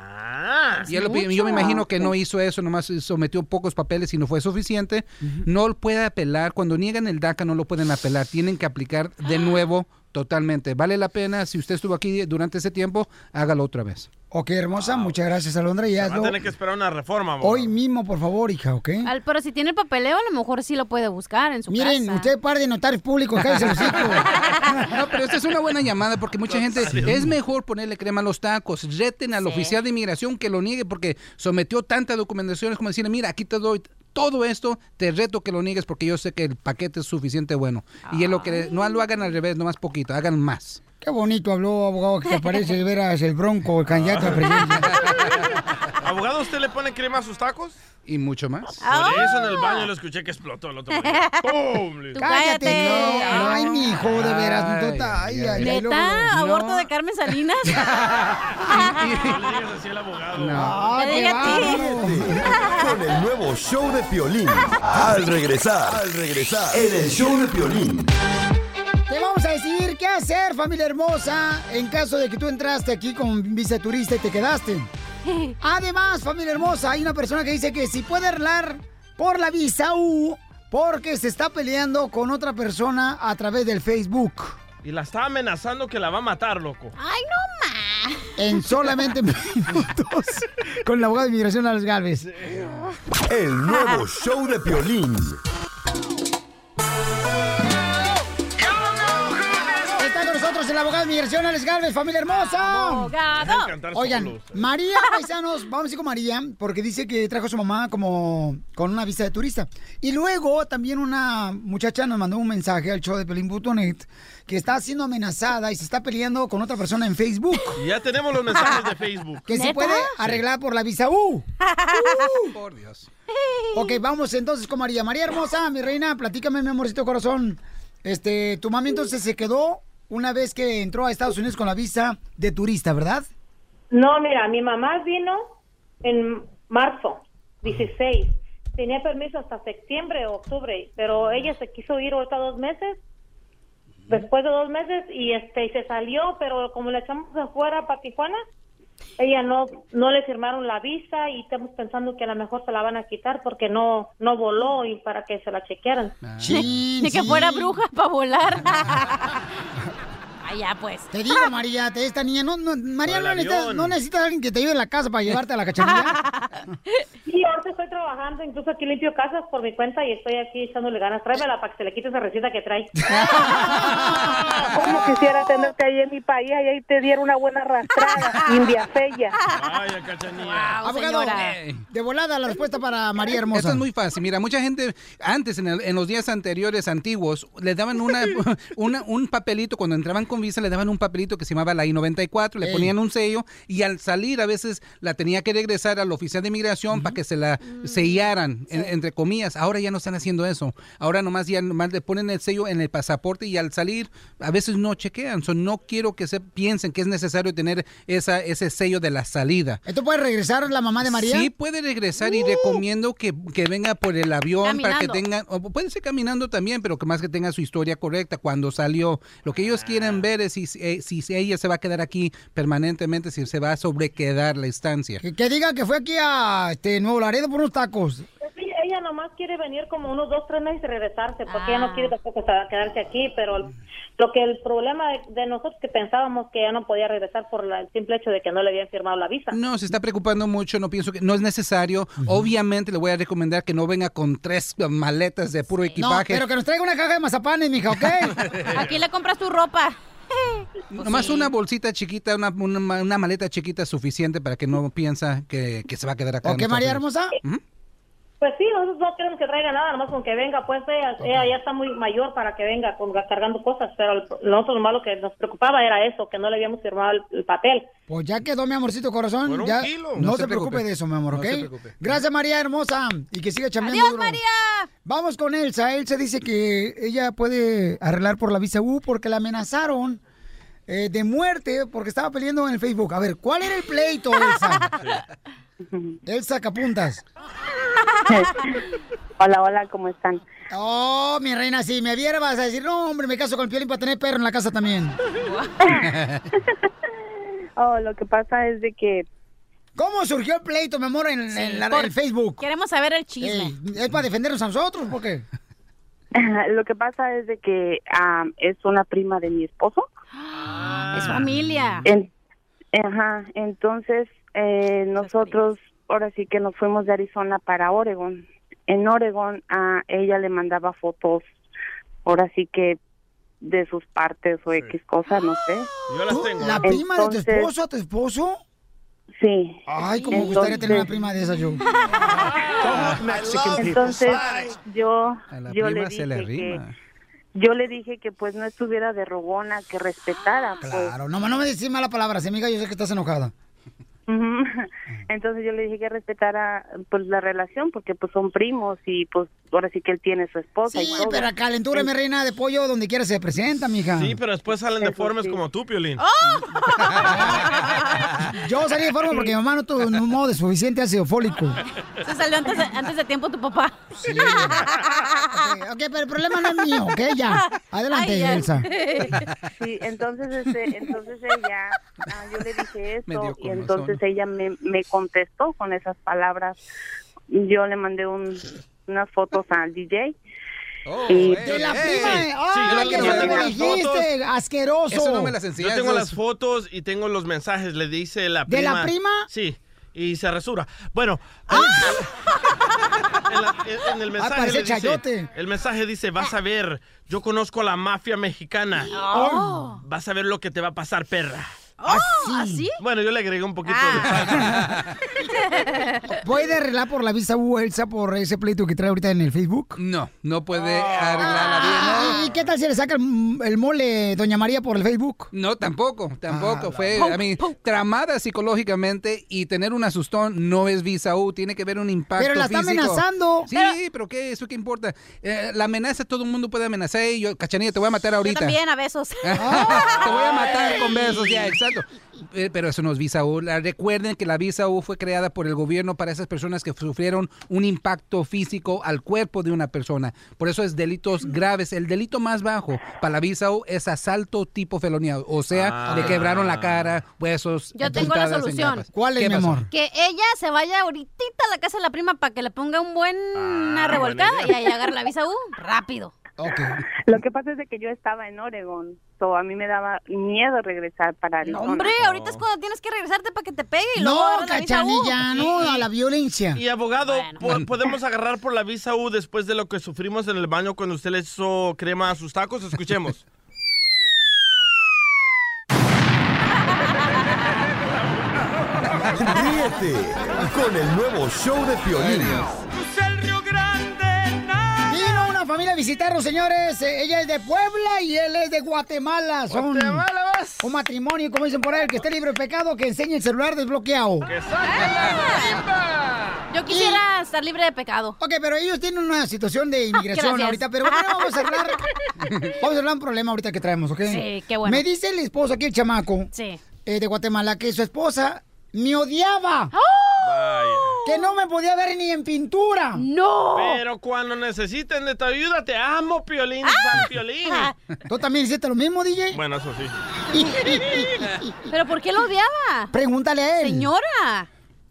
Y él lo yo me imagino que no hizo eso, nomás sometió pocos papeles y no fue suficiente. No puede apelar, cuando niegan el DACA no lo pueden apelar, tienen que aplicar de nuevo totalmente. Vale la pena, si usted estuvo aquí durante ese tiempo, hágalo otra vez. Ok, hermosa, muchas gracias, Alondra. Y Va a tener que esperar una reforma, amor. hoy mismo, por favor, hija, ¿ok? Al- pero si tiene el papeleo, a lo mejor sí lo puede buscar en su Miren, casa. usted par de notarios públicos, cállese los. *laughs* No, pero esta es una buena llamada porque mucha gente es mejor ponerle crema a los tacos. Reten al Sí. oficial de inmigración que lo niegue porque sometió tanta documentación. Es como decirle, mira, aquí te doy todo esto, te reto que lo niegues porque yo sé que el paquete es suficiente bueno. Y es lo que no lo hagan al revés, nomás poquito, hagan más. Qué bonito habló, abogado, que te parece de veras el bronco, el candidato a presidencia. *laughs* ¿Abogado, usted le pone crema a sus tacos? Y mucho más. Por eso en el baño lo escuché que explotó el otro día. *laughs* ¡Pum! Cállate, no, no, ay, mi hijo, de veras, Ay, tota, ay, ay, ¿Neta? ¿Aborto de Carmen Salinas? *laughs* No le digas así al abogado. No. Ah, Te. Con el nuevo show de Piolín. Al regresar, al regresar, en el show de Piolín. Vamos a decir qué hacer, familia hermosa, en caso de que tú entraste aquí con visa turista y te quedaste. *laughs* Además, familia hermosa, hay una persona que dice que si puede arreglar por la visa U porque se está peleando con otra persona a través del Facebook. Y la está amenazando que la va a matar, loco. Ay, no más. En solamente *laughs* minutos con el abogado de inmigración Alex Galvez. El nuevo show de Piolín. El abogado de inmigración Alex Galvez, familia hermosa. Abogado. Oigan, solos. María, *laughs* paisanos, vamos a ir con María, porque dice que trajo a su mamá como con una visa de turista. Y luego también una muchacha nos mandó un mensaje al show de Pelín.net que está siendo amenazada y se está peleando con otra persona en Facebook. Y *laughs* ya tenemos los mensajes de Facebook. Que se ¿Neta? puede arreglar por la visa U. *laughs* Por Dios. Ok, vamos entonces con María. María hermosa, mi reina, platícame, mi amorcito corazón. Este, tu mami entonces se quedó una vez que entró a Estados Unidos con la visa de turista, ¿verdad? No, mira, mi mamá vino en marzo 16. Tenía permiso hasta septiembre o octubre, pero ella se quiso ir ahorita dos meses. Después de dos meses y este y se salió, pero como le echamos afuera para Tijuana, ella no no le firmaron la visa y estamos pensando que a lo mejor se la van a quitar porque no no voló y para que se la chequearan. Sí, Ni que fuera bruja para volar. *laughs* Allá, pues. Te digo, María, te- esta niña, no, no, María, no avión. no necesitas a alguien que te ayude en la casa para llevarte a la cachanilla. *laughs* Sí, ahorita estoy trabajando, incluso aquí limpio casas por mi cuenta y estoy aquí echándole ganas. Tráemela para que se le quite esa receta que trae. *laughs* Como quisiera tenerte ahí en mi país y ahí te diera una buena arrastrada, india fea. Vaya, cachanilla. Wow, Abogado, señora. de volada la respuesta para María Hermosa. Esto es muy fácil. Mira, mucha gente antes, en, el- en los días anteriores antiguos, le daban una, *laughs* una- un papelito cuando entraban con con visa le daban un papelito que se llamaba la I-94, le Ey. ponían un sello y al salir a veces la tenía que regresar al oficial de inmigración para que se la sellaran, en- entre comillas. Ahora ya no están haciendo eso. Ahora nomás ya nomás le ponen el sello en el pasaporte y al salir a veces no chequean. So, no quiero que se piensen que es necesario tener esa, ese sello de la salida. ¿Esto puede regresar la mamá de María? Sí, puede regresar y recomiendo que, que venga por el avión para que tengan, o puede ser caminando también, pero que más que tenga su historia correcta cuando salió. Lo que ellos quieren ver es si, eh, si ella se va a quedar aquí permanentemente, si se va a sobrequedar la estancia. Que, que diga que fue aquí a este, Nuevo Laredo por unos tacos. Ella, ella nomás quiere venir como unos dos, tres meses y regresarse, porque ella no quiere tampoco quedarse aquí, pero el- lo que el problema de, de nosotros que pensábamos que ella no podía regresar por la- el simple hecho de que no le habían firmado la visa. No, se está preocupando mucho, no pienso que no es necesario. Obviamente le voy a recomendar que no venga con tres maletas de puro No, equipaje. pero que nos traiga una caja de mazapanes, mija, ¿ok? *laughs* Aquí le compras tu ropa. *laughs* Nomás una bolsita chiquita, una, una, una maleta chiquita suficiente para que no piensa que, que se va a quedar acá. ¿Ok, Estados María hermosa? Ujú. Pues sí, nosotros no queremos que traiga nada, nomás con que venga, pues ella, ella ya está muy mayor para que venga con, cargando cosas, pero el- nosotros lo malo que nos preocupaba era eso, que no le habíamos firmado el, el papel. Pues ya quedó, mi amorcito corazón. Un ya, kilo. No, No se se preocupe preocupe. de eso, mi amor, No ¿ok? se preocupe. Gracias, María hermosa. Y que siga chambeando Adiós, duro. María. Vamos con Elsa. Elsa dice que ella puede arreglar por la visa U porque la amenazaron eh, de muerte porque estaba peleando en el Facebook. A ver, ¿cuál era el pleito, Elsa? *laughs* Elsa Capuntas. *laughs* Hola, hola, ¿cómo están? Oh, mi reina, si me viera vas a decir, no, hombre, me caso con el Piolín para tener perro en la casa también. *laughs* Oh, lo que pasa es de que... ¿Cómo surgió el pleito, mi amor, en, en la- por- el Facebook? Queremos saber el chisme. ¿Es para defendernos a nosotros? ¿Por qué? *laughs* lo que pasa es de que es una prima de mi esposo. Es familia. En- ajá, entonces eh, nosotros ahora sí que nos fuimos de Arizona para Oregon. En Oregon a ella le mandaba fotos, ahora sí que de sus partes o X cosas, no sé. Yo las tengo. ¿La prima de tu Entonces- esposo a tu esposo? Sí. Ay, como me gustaría tener una prima de esa yo. *laughs* Entonces yo, A la yo le se le dije que yo le dije que pues no estuviera de rogona, que respetara. pues. Claro, no, no me decís mala palabra, amiga, yo sé que estás enojada. Entonces yo le dije que respetara pues la relación porque pues son primos y pues ahora sí que él tiene su esposa y Sí, todo. pero calentura, mi reina de pollo, donde quiera se presenta, mija. Sí, pero después salen deformes como tú, Piolín. *laughs* Yo salí de forma porque mi mamá no tuvo un modo de suficiente ácido fólico. Se salió antes de, antes de tiempo tu papá. Ok, ok, pero el problema no es mío, ¿ok? Ya. Adelante, Ay, ya. Elsa. Sí, entonces este, entonces ella, ah, yo le dije *laughs* eso y comezón. Entonces ella me, me contestó con esas palabras. Yo le mandé un, unas fotos al DJ. y, De la prima. Sí, ¡Ay, yo que tengo no me las dijiste! fotos. ¡Asqueroso! Yo tengo las fotos y tengo los mensajes. Le dice la ¿De prima. la prima? Sí. Y se resura. Bueno. En, la- en- el mensaje le dice, el mensaje dice, vas a ver, yo conozco a la mafia mexicana. Oh. Vas a ver lo que te va a pasar, perra. ¿Así? Bueno, yo le agregué un poquito Ah. ¿Puede *laughs* arreglar por la visa U, Elsa, por ese pleito que trae ahorita en el Facebook? No, no puede arreglar la vida. ¿Y qué tal si le saca el, el mole Doña María por el Facebook? No, tampoco, tampoco. Ah, Fue, la- a mí, tramada psicológicamente y tener un asustón no es visa U, tiene que ver un impacto Pero la está físico. amenazando. Sí, pero, ¿qué? ¿Eso qué importa? Eh, la amenaza, todo el mundo puede amenazar. Ey, yo, cachanilla, te voy a matar Yo ahorita. también, a besos. *laughs* te voy a matar con besos, ya, exacto. Eh, Pero eso no es visa U. La- Recuerden que la visa U fue creada por el gobierno para esas personas que sufrieron un impacto físico al cuerpo de una persona. Por eso es delitos graves. El delito más bajo para la visa U es asalto tipo felonía. O sea, Ah. le quebraron la cara, huesos. Yo tengo la solución. ¿Cuál es, ¿Qué mi amor? Que ella se vaya ahorita a la casa de la prima para que le ponga un buen Ah, una revolcada y ahí agarra la visa U rápido. Lo que pasa es de que yo estaba en Oregon, a mí me daba miedo regresar para No, hombre, ahorita es cuando tienes que regresarte para que te pegue y luego No, agarras la visa U. cachanilla, no, a la violencia. Y abogado, ¿po- ¿podemos agarrar por la visa U después de lo que sufrimos en el baño cuando usted le hizo crema a sus tacos? Escuchemos. *laughs* Ríete con el nuevo show de Piolín. Familia a felicitarlos, señores. Eh, Ella es de Puebla y él es de Guatemala. Son Guatemala, vas. un matrimonio, como dicen por ahí, el que esté libre de pecado, que enseñe el celular desbloqueado. ¡Que marimba! Yo quisiera estar libre de pecado. Ok, pero ellos tienen una situación de *laughs* inmigración Gracias. ahorita, pero bueno, vamos a hablar. *laughs* Vamos a hablar de un problema ahorita que traemos, ¿ok? Sí, qué bueno. Me dice el esposo aquí, el chamaco, Sí. eh, de Guatemala, que su esposa me odiaba. Vaya. Que no me podía ver ni en pintura. ¡No! Pero cuando necesiten de tu ayuda, te amo, Piolín, San Piolín. ¿Tú también hiciste lo mismo, DJ? Bueno, eso sí. *laughs* ¿Pero por qué lo odiaba? Pregúntale a él. Señora.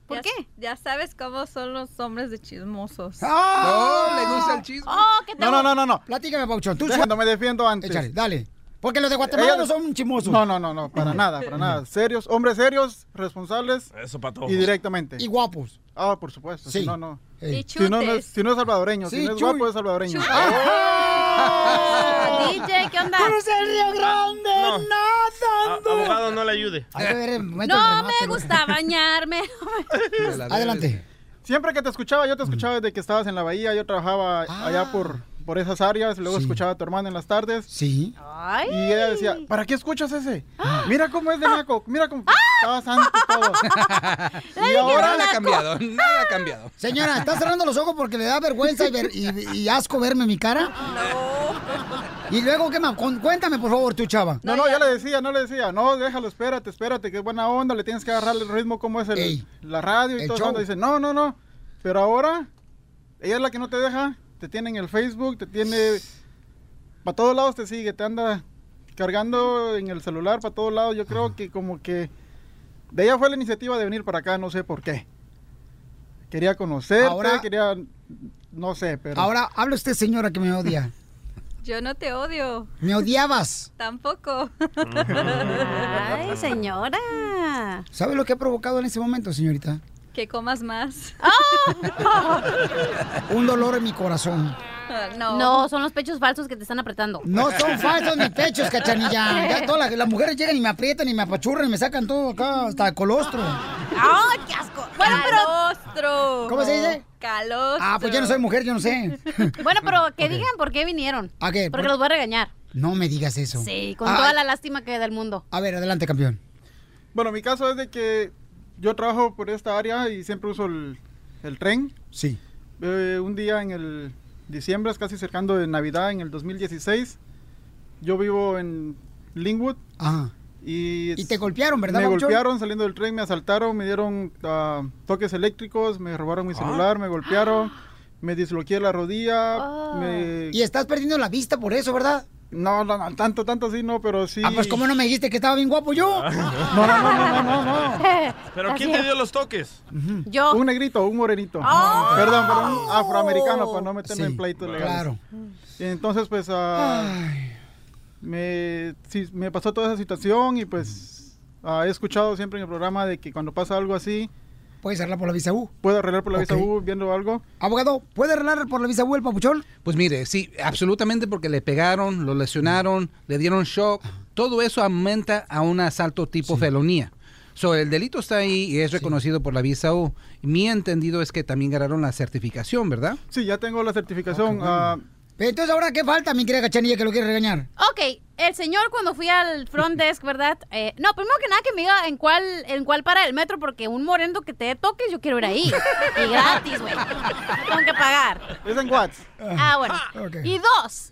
¿Por Ya- qué? Ya sabes cómo son los hombres de chismosos. ¡Ah! No, le gusta el chisme. Oh, ¿qué No, no, no, no, no. Platícame, Pauchón. Tú Cuando me defiendo antes. Échale, dale. Porque los de Guatemala no son chismosos. No, no, no, no, para nada, para nada. Serios, hombres serios, responsables Eso para todos. y directamente. Y guapos. Ah, por supuesto. Sí. Si no, no. Y Si no, no es, chutes. si no es salvadoreño, Sí, si no es chuy. guapo, es salvadoreño. ¡Ah! *laughs* DJ, ¿qué onda? ¡Pero es el Río Grande! No. ¡Nadando! A- abogado, no le ayude. Hay que ver No me *laughs* gusta bañarme. Adelante. Siempre que te escuchaba, yo te escuchaba desde que estabas en la bahía, yo trabajaba Ah. allá por, por esas áreas, luego Sí. escuchaba a tu hermana en las tardes. Sí. Ay. Y ella decía, ¿para qué escuchas ese? *gasps* Mira cómo es de naco, mira cómo estaba santo y todo. *laughs* y ahora Nada ha cambiado, nada ha cambiado. Señora, ¿está cerrando los ojos porque le da vergüenza y, ver- y- y asco verme mi cara? Y luego, ¿qué más? Cuéntame, por favor, tu chava. No, no, ya le decía, no le decía, no, déjalo, espérate, espérate, que es buena onda, le tienes que agarrar el ritmo como es el, Ey. la radio y El todo. Dice, no, no, no, pero ahora ella es la que no te deja, te tiene en el Facebook, te tiene, para todos lados te sigue, te anda cargando en el celular para todos lados. Yo creo que como que de ella fue la iniciativa de venir para acá, no sé por qué. Quería conocerte, Ahora- quería, no sé, pero... Ahora, habla usted, señora, que me odia. *laughs* Yo no te odio. Me odiabas. Tampoco. Ay, señora. ¿Sabe lo que ha provocado en ese momento, señorita? Que comas más. *laughs* Un dolor en mi corazón. No. No, son los pechos falsos que te están apretando. No son falsos mis pechos, cachanilla. Ya todas las, las mujeres llegan y me aprietan y me apachurran y me sacan todo acá, hasta el colostro. ¡Ay, qué asco! Bueno, pero. Calostro. ¿Cómo se dice? Calostro. Ah, pues yo no soy mujer, yo no sé. *laughs* Bueno, pero que digan por qué vinieron. ¿A qué? Porque ¿Por- los voy a regañar. No me digas eso. Sí, con Ah, toda la lástima que hay del mundo. A ver, adelante, campeón. Bueno, mi caso es de que yo trabajo por esta área y siempre uso el, el tren. Sí. Eh, un día en el diciembre, es casi cercando de Navidad, en el 2016, yo vivo en Linwood. Ajá. Y, Y te golpearon, ¿verdad, Me golpearon saliendo del tren, me asaltaron, me dieron ah, toques eléctricos, me robaron mi Ah. celular, me golpearon, me disloqué la rodilla. Ah. me- Y estás perdiendo la vista por eso, ¿verdad? No, no, no, tanto, tanto sí, no, pero sí. Ah, pues ¿cómo no me dijiste que estaba bien guapo yo? *laughs* No, no, no, no, no, no. ¿Pero quién te dio los toques? Yo. Un negrito, un morenito. Oh. Perdón, pero un afroamericano para no meterme Sí, en pleitos legales. claro. Entonces, pues, ah, me, sí, me pasó toda esa situación y pues ah, he escuchado siempre en el programa de que cuando pasa algo así, ¿Puedes arreglar por la visa U? puedo arreglar por la visa. U viendo algo. Abogado, ¿puede arreglar por la visa U el papuchón? Pues mire, sí, absolutamente porque le pegaron, lo lesionaron, le dieron shock. Todo eso aumenta a un asalto tipo felonía. So, el delito está ahí y es reconocido por la visa U. Mi entendido es que también ganaron la certificación, ¿verdad? Sí, ya tengo la certificación. ah, Pero entonces, ¿ahora qué falta, mi querida cachanilla, que lo quiere regañar? Ok, el señor cuando fui al front desk, ¿verdad? Eh, no, primero que nada que me diga en cuál, en cuál para el metro, porque un moreno que te dé toques, yo quiero ir ahí. Y *laughs* gratis, güey. Tengo que pagar. es en Watts. Ah, bueno. Ok. Y dos,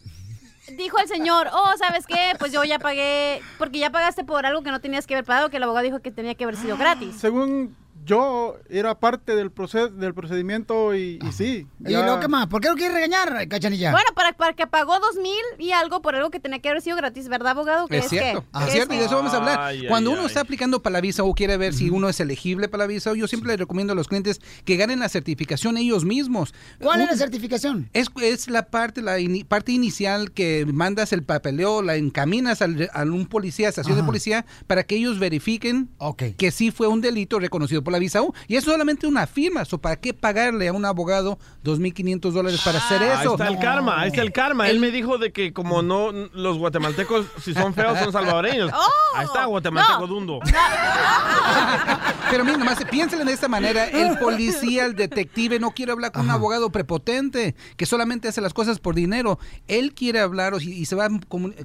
dijo el señor, oh, ¿sabes qué? Pues yo ya pagué, porque ya pagaste por algo que no tenías que haber pagado, que el abogado dijo que tenía que haber sido gratis. Según yo, era parte del, proceso del procedimiento y, y sí. ¿Y luego qué más? ¿Por qué lo quiere regañar, cachanilla? Bueno, para, para que pagó dos mil y algo por algo que tenía que haber sido gratis, ¿verdad, abogado? ¿Qué Es cierto, que- es que cierto, y de eso vamos a hablar. Ay, Cuando ay, uno ay. está aplicando para la visa o quiere ver si uno es elegible para la visa yo siempre le recomiendo a los clientes que ganen la certificación ellos mismos. ¿Cuál es la certificación? Es, es la parte la parte inicial que mandas el papeleo, la encaminas al, a un policía, estación de Ajá. policía, para que ellos verifiquen que sí fue un delito reconocido por la visa U. Y es solamente una firma. So, ¿Para qué pagarle a un abogado 2.500 dólares para hacer Ahí eso? está el karma, ahí está el karma. Él me dijo de que como no, los guatemaltecos, si son feos, son salvadoreños. *laughs* ahí está, guatemalteco dundo. *laughs* Pero mira, nomás piénsenlo de esta manera. El policía, el detective no quiere hablar con un abogado prepotente que solamente hace las cosas por dinero. Él quiere hablar y, y se va a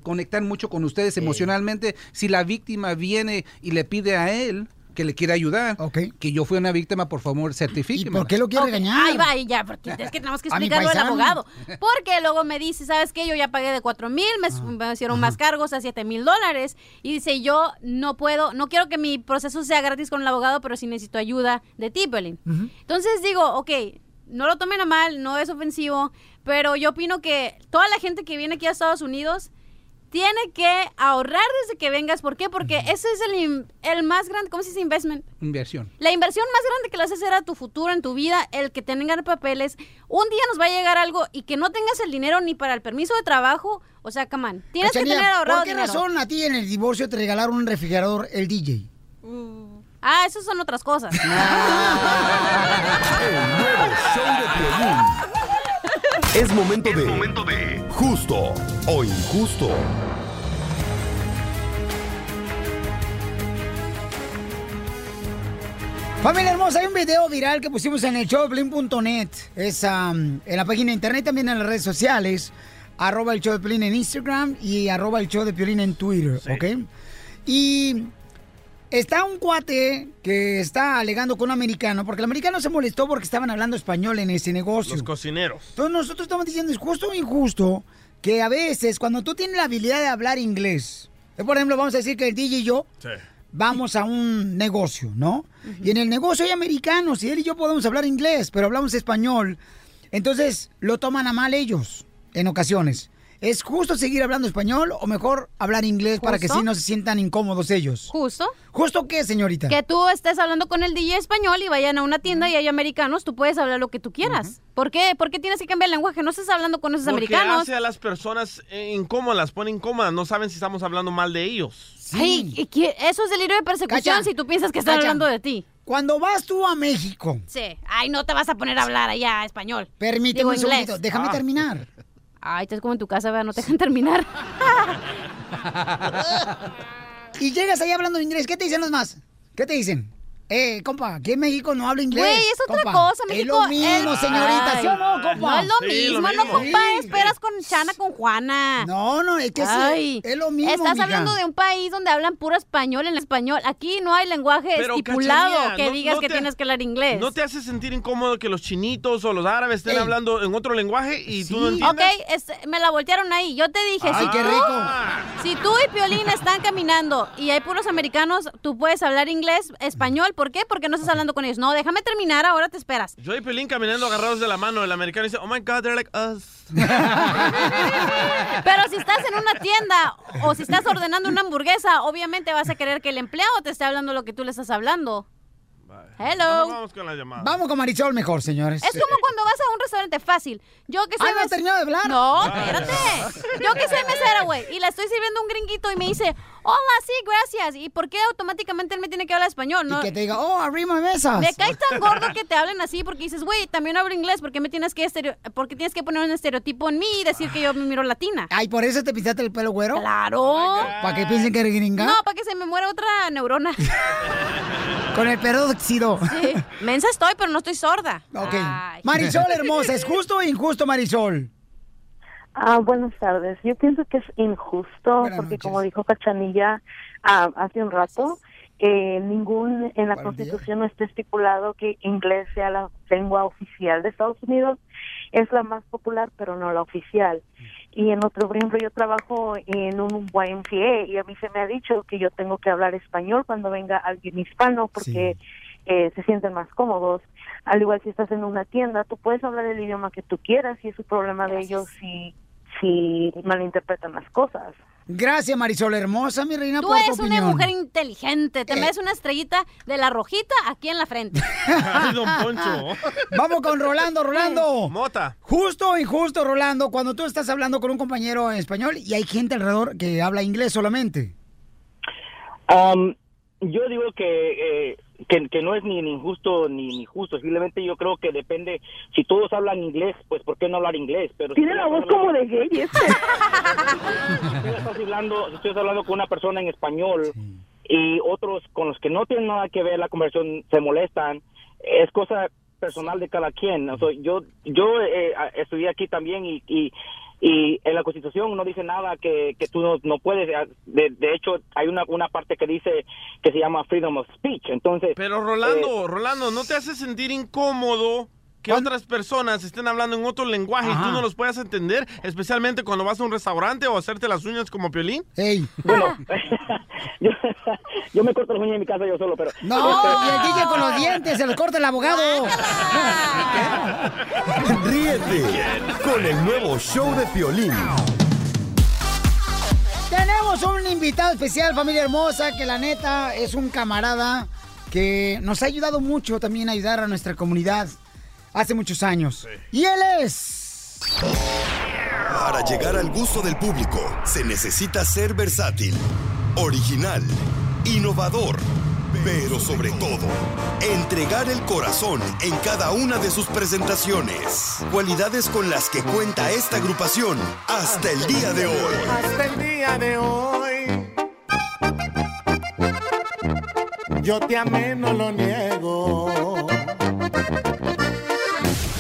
conectar mucho con ustedes emocionalmente. Si la víctima viene y le pide a él que le quiere ayudar, que yo fui una víctima, por favor, certifíqueme. por qué lo quiere regañar? Ahí va, y ya, porque *laughs* es que tenemos que explicarlo al abogado. Porque luego me dice, ¿sabes qué? Yo ya pagué de cuatro mil, me, Ah. me hicieron más cargos a siete mil dólares. Y dice, yo no puedo, no quiero que mi proceso sea gratis con el abogado, pero sí necesito ayuda de ti. Entonces digo, ok, no lo tomen a mal, no es ofensivo, pero yo opino que toda la gente que viene aquí a Estados Unidos tiene que ahorrar desde que vengas. ¿Por qué? Porque ese es el, el más grande, ¿cómo se dice? Investment. Inversión. La inversión más grande que le haces era tu futuro en tu vida, el que tengan papeles. Un día nos va a llegar algo y que no tengas el dinero ni para el permiso de trabajo. O sea, come on, Tienes que tener ahorrado ¿Por qué dinero. razón a ti en el divorcio te regalaron un refrigerador el DJ? Ah, eso son otras cosas. *laughs* El nuevo show de. Es momento de, justo o injusto. Familia hermosa, hay un video viral que pusimos en el showdeplin.net. Es en la página de internet, también en las redes sociales. Arroba el show de Piolín en Instagram y arroba el show de Piolín en Twitter, ¿ok? Y está un cuate que está alegando con un americano, porque el americano se molestó porque estaban hablando español en ese negocio. Los cocineros. Entonces nosotros estamos diciendo, es justo o injusto que a veces cuando tú tienes la habilidad de hablar inglés, eh, por ejemplo, vamos a decir que el DJ y yo Sí. vamos a un negocio, ¿no? Y en el negocio hay americanos y él y yo podemos hablar inglés, pero hablamos español. Entonces lo toman a mal ellos en ocasiones. ¿Es justo seguir hablando español o mejor hablar inglés para que sí no se sientan incómodos ellos? ¿Justo? ¿Justo qué, señorita? Que tú estés hablando con el DJ español y vayan a una tienda y hay americanos, tú puedes hablar lo que tú quieras. ¿Por qué? ¿Por qué tienes que cambiar el lenguaje? No estás hablando con esos Porque americanos. hace a las personas eh, incómodas, las pone incómodas. No saben si estamos hablando mal de ellos. Ay, ¿y qué? eso es delirio de persecución Cacha, si tú piensas que están Cacha, hablando de ti. Cuando vas tú a México, Sí. Ay, no te vas a poner a hablar allá español. permíteme Digo, un inglés. segundito, déjame Ah. terminar. *laughs* Ay, estás como en tu casa, ¿verdad? No te dejan terminar. *laughs* Y llegas ahí hablando inglés, ¿qué te dicen los más? ¿Qué te dicen? Eh, compa, aquí en México no habla inglés. Güey, es otra compa. cosa, México. Es lo mismo, señorita, Ay, ¿sí o no, compa? No es lo mismo, no, compa. Esperas con Chana, con Juana. No, no, es que sí, Ay, es lo mismo, Estás mija. hablando de un país donde hablan puro español en español. Aquí no hay lenguaje Pero, estipulado que no- digas no que te- tienes que hablar inglés. ¿No te hace sentir incómodo que los chinitos o los árabes estén Ey. hablando en otro lenguaje y tú no Ok, entiendes? es- me la voltearon ahí. Yo te dije, Ay, si, qué tú, rico. si tú y Piolín están caminando y hay puros americanos, tú puedes hablar inglés, español. ¿Por qué? Porque no estás hablando con ellos. No, déjame terminar, ahora te esperas. Yo y Pelín caminando agarrados de la mano. El americano dice, oh my God, they're like us. *laughs* Pero si estás en una tienda o si estás ordenando una hamburguesa, obviamente vas a querer que el empleado te esté hablando lo que tú le estás hablando. Hello. Vamos con la llamada. Vamos con Marisol mejor, señores. Es como cuando vas a un restaurante fácil. Yo que soy Ah, ¿no terminado de hablar? No, espérate. Yo que soy mesera, güey, y le estoy sirviendo un gringuito y me dice, hola, sí, gracias. ¿Y por qué automáticamente él me tiene que hablar español? No, Y que te diga, oh, arrima mesas. me cae tan gordo que te hablen así porque dices, güey, también hablo inglés, ¿por qué me tienes que estereo porque tienes que poner un estereotipo en mí y decir que yo me miro latina? Ay, ¿por eso te pintaste el pelo güero? Claro. ¿Para que piensen que eres gringa? No, para que se me muera otra neurona. *laughs* Con el peróxido. Sí. Mensa estoy, pero no estoy sorda. Ok. Ay. Marisol hermosa, ¿es justo o injusto, Marisol? Ah, buenas tardes. Yo pienso que es injusto porque, como dijo Cachanilla ah, hace un rato, eh, ningún en la Constitución no está estipulado que inglés sea la lengua oficial de Estados Unidos. Es la más popular, pero no la oficial. Y en otro, por ejemplo, yo trabajo en un YMCA y a mí se me ha dicho que yo tengo que hablar español cuando venga alguien hispano porque eh, se sienten más cómodos. Al igual si estás en una tienda, tú puedes hablar el idioma que tú quieras y es un problema de ellos si, si malinterpretan las cosas. Gracias, Marisol hermosa, mi reina, Tú por tu eres una opinión. mujer inteligente. Te mereces una estrellita de la rojita aquí en la frente. *laughs* Ay, don Poncho. Vamos con Rolando, Rolando. *laughs* Mota. Justo o injusto, Rolando, cuando tú estás hablando con un compañero en español y hay gente alrededor que habla inglés solamente. Am, yo digo que, eh, que, que no es ni, ni injusto ni, ni justo, simplemente yo creo que depende, si todos hablan inglés, pues ¿por qué no hablar inglés? Pero si Tiene la todos voz como de gay este. *laughs* si estás hablando, si estás hablando con una persona en español y otros con los que no tienen nada que ver la conversación se molestan, es cosa personal de cada quien. O sea, yo yo eh, estudié aquí también y, y, y en la Constitución no dice nada que, que tú no, no puedes. De, de hecho, hay una, una parte que dice que se llama freedom of speech. Entonces, Pero Rolando, Rolando, ¿no te hace sentir incómodo que otras personas estén hablando en otro lenguaje y tú no los puedas entender? Especialmente cuando vas a un restaurante o a hacerte las uñas como Piolín. Bueno, *laughs* yo, *laughs* yo me corto las uñas en mi casa yo solo, pero... No, este- el con los dientes, se los corta el abogado. Ríete con el nuevo show de Piolín. Tenemos un invitado especial, familia hermosa, que la neta es un camarada que nos ha ayudado mucho también a ayudar a nuestra comunidad hace muchos años. Y él es... Para llegar al gusto del público se necesita ser versátil, original, innovador, pero sobre todo, entregar el corazón en cada una de sus presentaciones. Cualidades con las que cuenta esta agrupación hasta el día de hoy. Hasta el día de hoy. Yo te amé, no lo niego.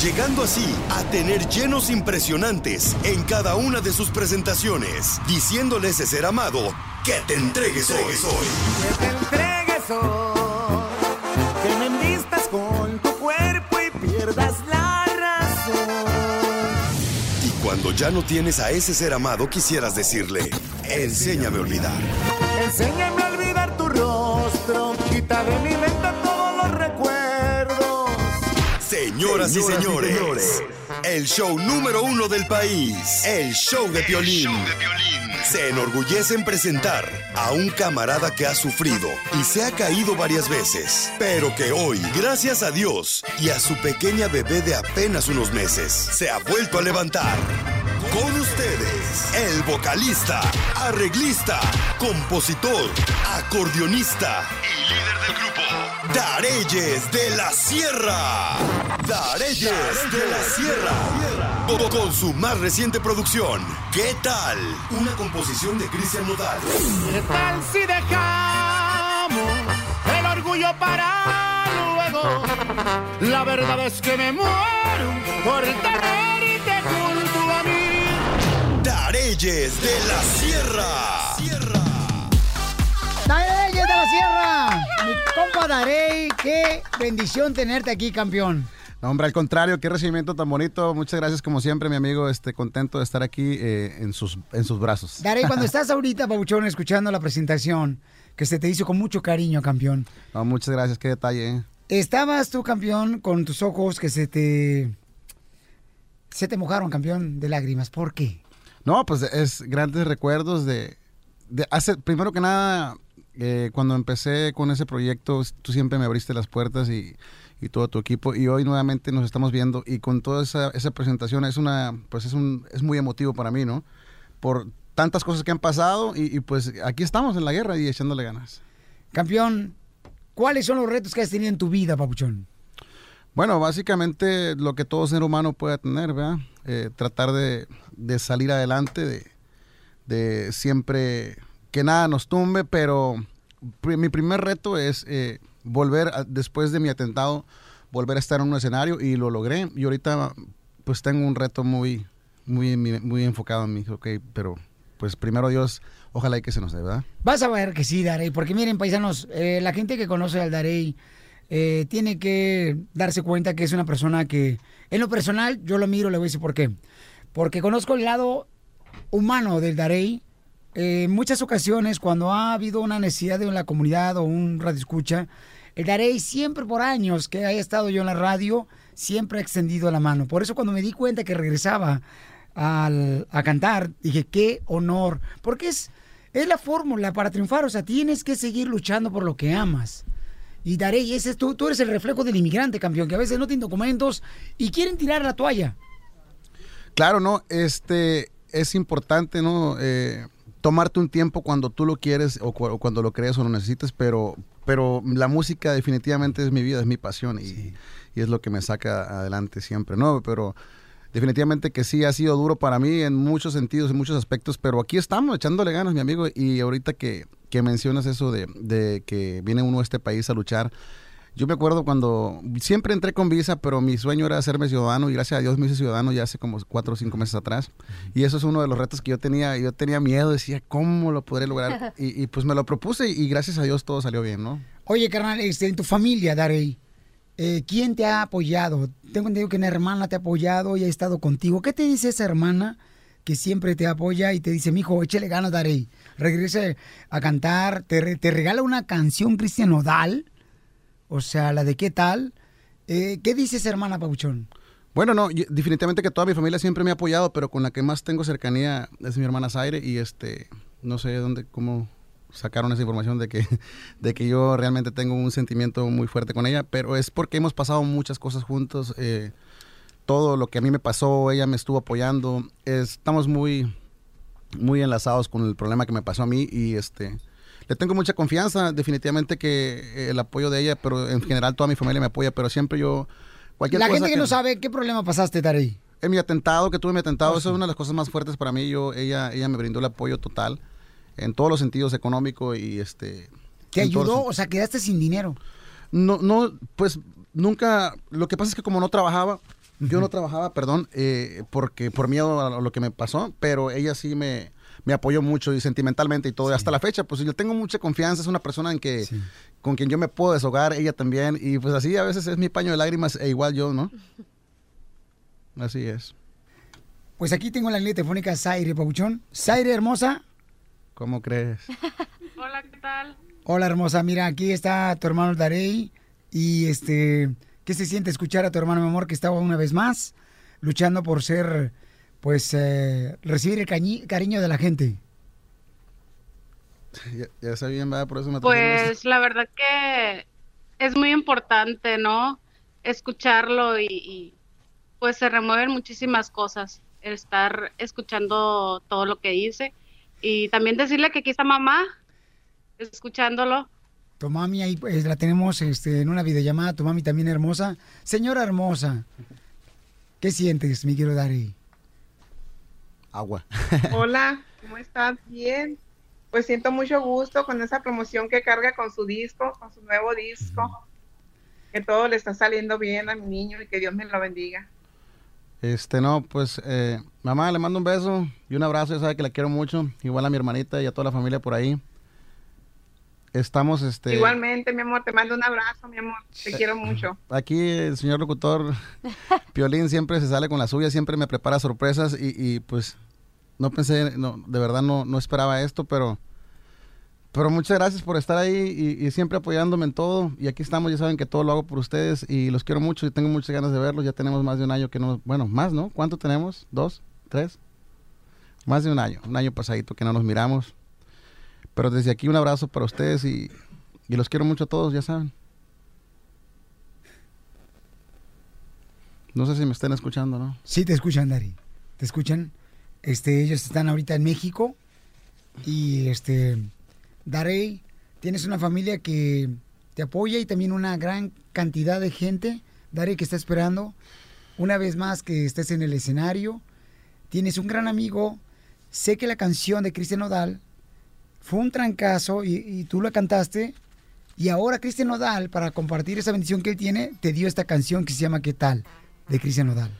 Llegando así a tener llenos impresionantes en cada una de sus presentaciones, diciéndole ese ser amado que te entregues hoy. Que te entregues hoy. Que me envistas con tu cuerpo y pierdas la razón. Y cuando ya no tienes a ese ser amado, quisieras decirle, enséñame a olvidar. Enséñame a olvidar tu rostro. Quita de mi mente Señoras y señores, el show número uno del país, el show de Piolín. Se enorgullece en presentar a un camarada que ha sufrido y se ha caído varias veces, pero que hoy, gracias a Dios y a su pequeña bebé de apenas unos meses, se ha vuelto a levantar. Con ustedes, el vocalista, arreglista, compositor, acordeonista y líder Dareyes de la Sierra. Dareyes de la Sierra. Con- Con su más reciente producción, ¿Qué tal? Una composición de Cristian Nodal. ¿Qué tal si dejamos el orgullo para luego? La verdad es que me muero por tenerte junto a mí. Dareyes de la Sierra. ¡Darey de la Sierra! Compa Darey, qué bendición tenerte aquí, campeón. No, hombre, al contrario, qué recibimiento tan bonito. Muchas gracias, como siempre, mi amigo. Este, contento de estar aquí eh, en, sus, en sus brazos. Darey, cuando *laughs* estás ahorita, Pabuchón, escuchando la presentación, que se te hizo con mucho cariño, campeón. No, muchas gracias, qué detalle. eh. Estabas tú, campeón, con tus ojos que se te... Se te mojaron, campeón, de lágrimas. ¿Por qué? No, pues es grandes recuerdos de, de hace, primero que nada, eh, cuando empecé con ese proyecto, tú siempre me abriste las puertas y, y todo tu equipo y hoy nuevamente nos estamos viendo y con toda esa, esa presentación es una, pues es un, es muy emotivo para mí, ¿no? Por tantas cosas que han pasado y, y pues aquí estamos en la guerra y echándole ganas. Campeón, ¿cuáles son los retos que has tenido en tu vida, Papuchón? Bueno, básicamente lo que todo ser humano puede tener, ¿verdad? Eh, tratar de, de salir adelante, de, de siempre que nada nos tumbe, pero mi primer reto es eh, volver, después de mi atentado, volver a estar en un escenario y lo logré. Y ahorita pues tengo un reto muy, muy, muy enfocado en mí, ok, pero pues primero Dios, ojalá y que se nos dé, ¿verdad? Vas a ver que sí, Darey, porque miren, paisanos, eh, la gente que conoce al Darey eh, tiene que darse cuenta que es una persona que, en lo personal, yo lo miro, le voy a decir por qué. Porque conozco el lado humano del Darey. Eh, en muchas ocasiones, cuando ha habido una necesidad de la comunidad o un radio escucha, el Darey siempre por años que haya estado yo en la radio, siempre ha extendido la mano. Por eso cuando me di cuenta que regresaba al- a cantar, dije, qué honor, porque es, es la fórmula para triunfar, o sea, tienes que seguir luchando por lo que amas. Y Darey, ese es tú, tú eres el reflejo del inmigrante, campeón, que a veces no tienen documentos y quieren tirar la toalla. Claro, no, este es importante, ¿no? Eh, tomarte un tiempo cuando tú lo quieres o, cu- o cuando lo crees o lo necesites, pero pero la música definitivamente es mi vida, es mi pasión y, y es lo que me saca adelante siempre, ¿no? Pero definitivamente que sí ha sido duro para mí en muchos sentidos, en muchos aspectos, pero aquí estamos echándole ganas, mi amigo, y ahorita que, que mencionas eso de, de que viene uno a este país a luchar, yo me acuerdo cuando siempre entré con visa, pero mi sueño era hacerme ciudadano y gracias a Dios me hice ciudadano ya hace como cuatro o cinco meses atrás. Y eso es uno de los retos que yo tenía. Yo tenía miedo, decía, ¿cómo lo podré lograr? *laughs* Y, y, pues me lo propuse y gracias a Dios todo salió bien, ¿no? Oye, carnal, este, en tu familia, Darey, eh, ¿quién te ha apoyado? Tengo entendido que una hermana te ha apoyado y ha estado contigo. ¿Qué te dice esa hermana que siempre te apoya y te dice, mijo, échale ganas, Darey? Regrese a cantar, te, te regala una canción Cristian Nodal, o sea, la de qué tal. Eh, ¿Qué dice esa hermana, Pauchón? Bueno, no, y- definitivamente que toda mi familia siempre me ha apoyado, pero con la que más tengo cercanía es mi hermana Zaire y este, no sé dónde, cómo sacaron esa información de que, *laughs* de que yo realmente tengo un sentimiento muy fuerte con ella, pero es porque hemos pasado muchas cosas juntos, eh, todo lo que a mí me pasó, ella me estuvo apoyando, estamos muy, muy enlazados con el problema que me pasó a mí y este, le tengo mucha confianza, definitivamente que eh, el apoyo de ella, pero en general toda mi familia me apoya, pero siempre yo, cualquier La cosa gente que, no sabe, ¿qué problema pasaste, Darey? en mi atentado, que tuve mi atentado, Oh, eso es una de las cosas más fuertes para mí. Yo, ella, ella me brindó el apoyo total en todos los sentidos económico y este. ¿Te ayudó? O sea, quedaste sin dinero. no, no, pues nunca. Lo que pasa es que como no trabajaba, yo no trabajaba, perdón, eh, porque por miedo a lo que me pasó, pero ella sí me, me apoyó mucho y sentimentalmente y todo. Y hasta la fecha, pues yo tengo mucha confianza, es una persona en que con quien yo me puedo deshogar, ella también. Y pues así a veces es mi paño de lágrimas e igual yo, ¿no? *laughs* Así es. Pues aquí tengo la línea telefónica Zaire, Pauchón. Zaire, hermosa. ¿Cómo crees? *laughs* Hola, ¿qué tal? Hola, hermosa. Mira, aquí está tu hermano Darey. Y este, ¿qué se siente escuchar a tu hermano, mi amor, que estaba una vez más luchando por ser, pues, eh, recibir el cañi- cariño de la gente? Ya, ya bien, ¿verdad? Por eso me Pues la verdad que es muy importante, ¿no? Escucharlo y, y, pues se remueven muchísimas cosas. El estar escuchando todo lo que dice y también decirle que aquí está mamá, escuchándolo. Tu mami ahí pues, la tenemos este, en una videollamada, tu mami también hermosa. Señora hermosa, ¿qué sientes, mi querido Darey? Agua. *laughs* Hola, ¿cómo estás? Bien. Pues siento mucho gusto con esa promoción que carga con su disco, con su nuevo disco. Que todo le está saliendo bien a mi niño y que Dios me lo bendiga. Este, no, pues, eh, mamá, le mando un beso y un abrazo, ya sabe que la quiero mucho, igual a mi hermanita y a toda la familia por ahí. Estamos, este... Igualmente, mi amor, te mando un abrazo, mi amor. Te quiero mucho. Aquí el señor locutor *laughs* Piolín siempre se sale con la suya, siempre me prepara sorpresas y, y, pues no pensé, no, de verdad no, no esperaba esto, pero, pero muchas gracias por estar ahí y, y siempre apoyándome en todo. Y aquí estamos, ya saben que todo lo hago por ustedes y los quiero mucho y tengo muchas ganas de verlos. Ya tenemos más de un año que no, bueno, más, ¿no? ¿Cuánto tenemos? ¿Dos? ¿Tres? Más de un año, un año pasadito que no nos miramos. Pero desde aquí un abrazo para ustedes y, los quiero mucho a todos, ya saben. No sé si me estén escuchando, ¿no? Sí, te escuchan, Dari. Te escuchan. Este, ellos están ahorita en México. Y este, Darey, tienes una familia que te apoya y también una gran cantidad de gente, Darey, que está esperando una vez más que estés en el escenario. Tienes un gran amigo. Sé que la canción de Cristian Nodal fue un trancazo y, y tú la cantaste. Y ahora Cristian Nodal, para compartir esa bendición que él tiene, te dio esta canción que se llama ¿Qué tal? de Cristian Nodal.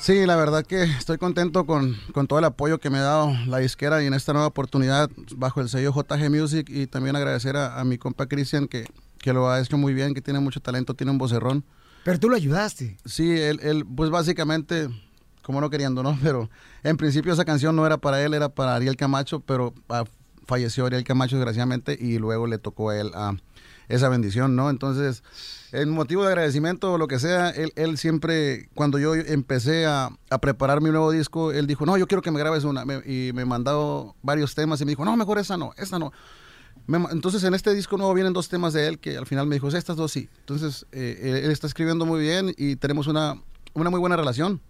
Sí, la verdad que estoy contento con, con todo el apoyo que me ha dado la disquera y en esta nueva oportunidad bajo el sello JG Music y también agradecer a, a mi compa Cristian que, que lo ha hecho muy bien, que tiene mucho talento, tiene un vocerrón. Pero tú lo ayudaste. Sí, él, él pues básicamente, como no queriendo, ¿no? *laughs* Pero en principio esa canción no era para él, era para Ariel Camacho, pero ah, falleció Ariel Camacho desgraciadamente y luego le tocó a él a esa bendición, ¿no? Entonces, en motivo de agradecimiento o lo que sea, él, él siempre, cuando yo empecé a, a, preparar mi nuevo disco, él dijo, no, yo quiero que me grabes una. Me, y me mandó varios temas y me dijo, no, mejor esa no, esta no. Me, entonces, en este disco nuevo vienen dos temas de él que al final me dijo, estas dos sí. Entonces, eh, él está escribiendo muy bien y tenemos una, una muy buena relación.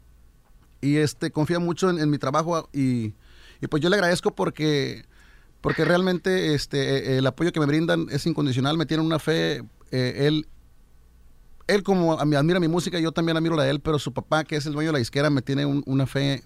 Y este confía mucho en, en mi trabajo y, y, pues yo le agradezco porque porque realmente este, eh, el apoyo que me brindan es incondicional, me tienen una fe, eh, él, él como admira mi música, yo también admiro la de él, pero su papá, que es el dueño de la disquera, me tiene un- una fe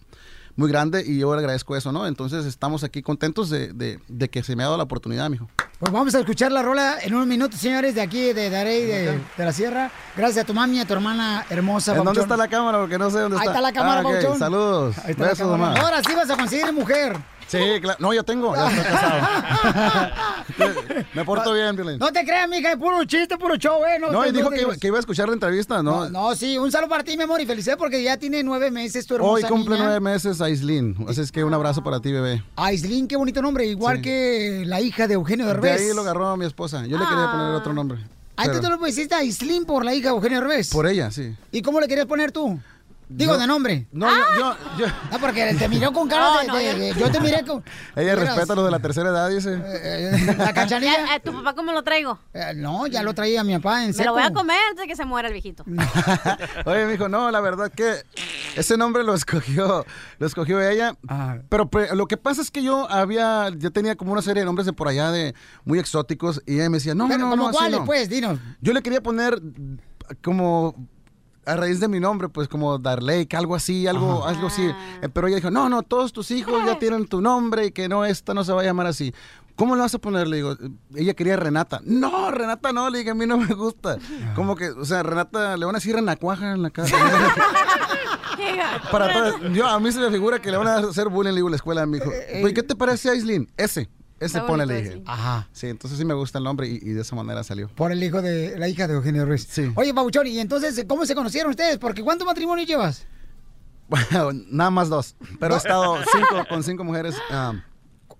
muy grande y yo le agradezco eso, ¿no? Entonces estamos aquí contentos de, de- de que se me ha dado la oportunidad, mijo. Pues vamos a escuchar la rola en unos minutos, señores, de aquí, de Darey, de, de la Sierra. Gracias a tu mami y a tu hermana hermosa. ¿En dónde está la cámara? Porque no sé dónde Ahí está. está la cámara, Ah. Saludos. Ahí está la cámara. Ahora sí vas a conseguir mujer. Sí, claro. No, ya tengo. Ya estoy casado. *laughs* me porto bien, Violín. No te creas, mija, es puro chiste, puro show, ¿eh? No, te- y dijo que, iba- digas. que iba a escuchar la entrevista, ¿no? No, no, sí, un saludo para ti, mi amor, y felicidades porque ya tiene nueve meses tu hermosa Hoy cumple niña. nueve meses Aislinn. Así es que un abrazo para ti, bebé. Aislinn, qué bonito nombre, igual que la hija de Eugenio De Derbez. ahí lo agarró mi esposa. Yo le quería poner otro nombre. Ahí tú Pero- te lo pusiste a Aislinn por la hija de Eugenio Derbez. Por ella, sí. ¿Y cómo le querías poner tú? Digo, Yo- de nombre. No, yo, yo, yo- No, porque te miró con cara No, de, no, de- yo- de- Yo te miré con... *laughs* Ella respeta lo de la tercera edad, dice. La cachanilla. *laughs* Eh, eh, ¿Tu papá cómo lo traigo? Eh, no, ya lo traía mi papá en Me seco. lo voy a comer antes de que se muera el viejito. *laughs* Oye, mijo, no, la verdad que ese nombre lo escogió, lo escogió ella. Pero pre- lo que pasa es que yo había, yo tenía como una serie de nombres de por allá de muy exóticos y ella me decía, no, Pero, no, ¿cómo no, cuáles, no. pues? Dinos. Yo le quería poner como a raíz de mi nombre, pues como Darley, algo así, algo, algo así. Eh, Pero ella dijo, no, no, todos tus hijos ya tienen tu nombre y que no, esta no se va a llamar así. ¿Cómo le vas a poner? Le digo, ella quería Renata. No, Renata no, le dije, a mí no me gusta. Como que, o sea, Renata, le van a decir renacuaja en la casa. *laughs* Para todas- yo, a mí se me figura que le van a hacer bullying le digo, en la escuela, mi hijo. ¿qué te parece Aislinn? Ese, ese Está pone, bonito, le dije. Aislinn. Ajá. Sí, entonces sí me gusta el nombre y, y de esa manera salió. Por el hijo de la hija de Eugenio Derbez. Sí. Oye, Pabuchón, ¿y entonces cómo se conocieron ustedes? Porque ¿cuántos matrimonios llevas? Bueno, nada más dos. Pero he estado cinco, con cinco mujeres um,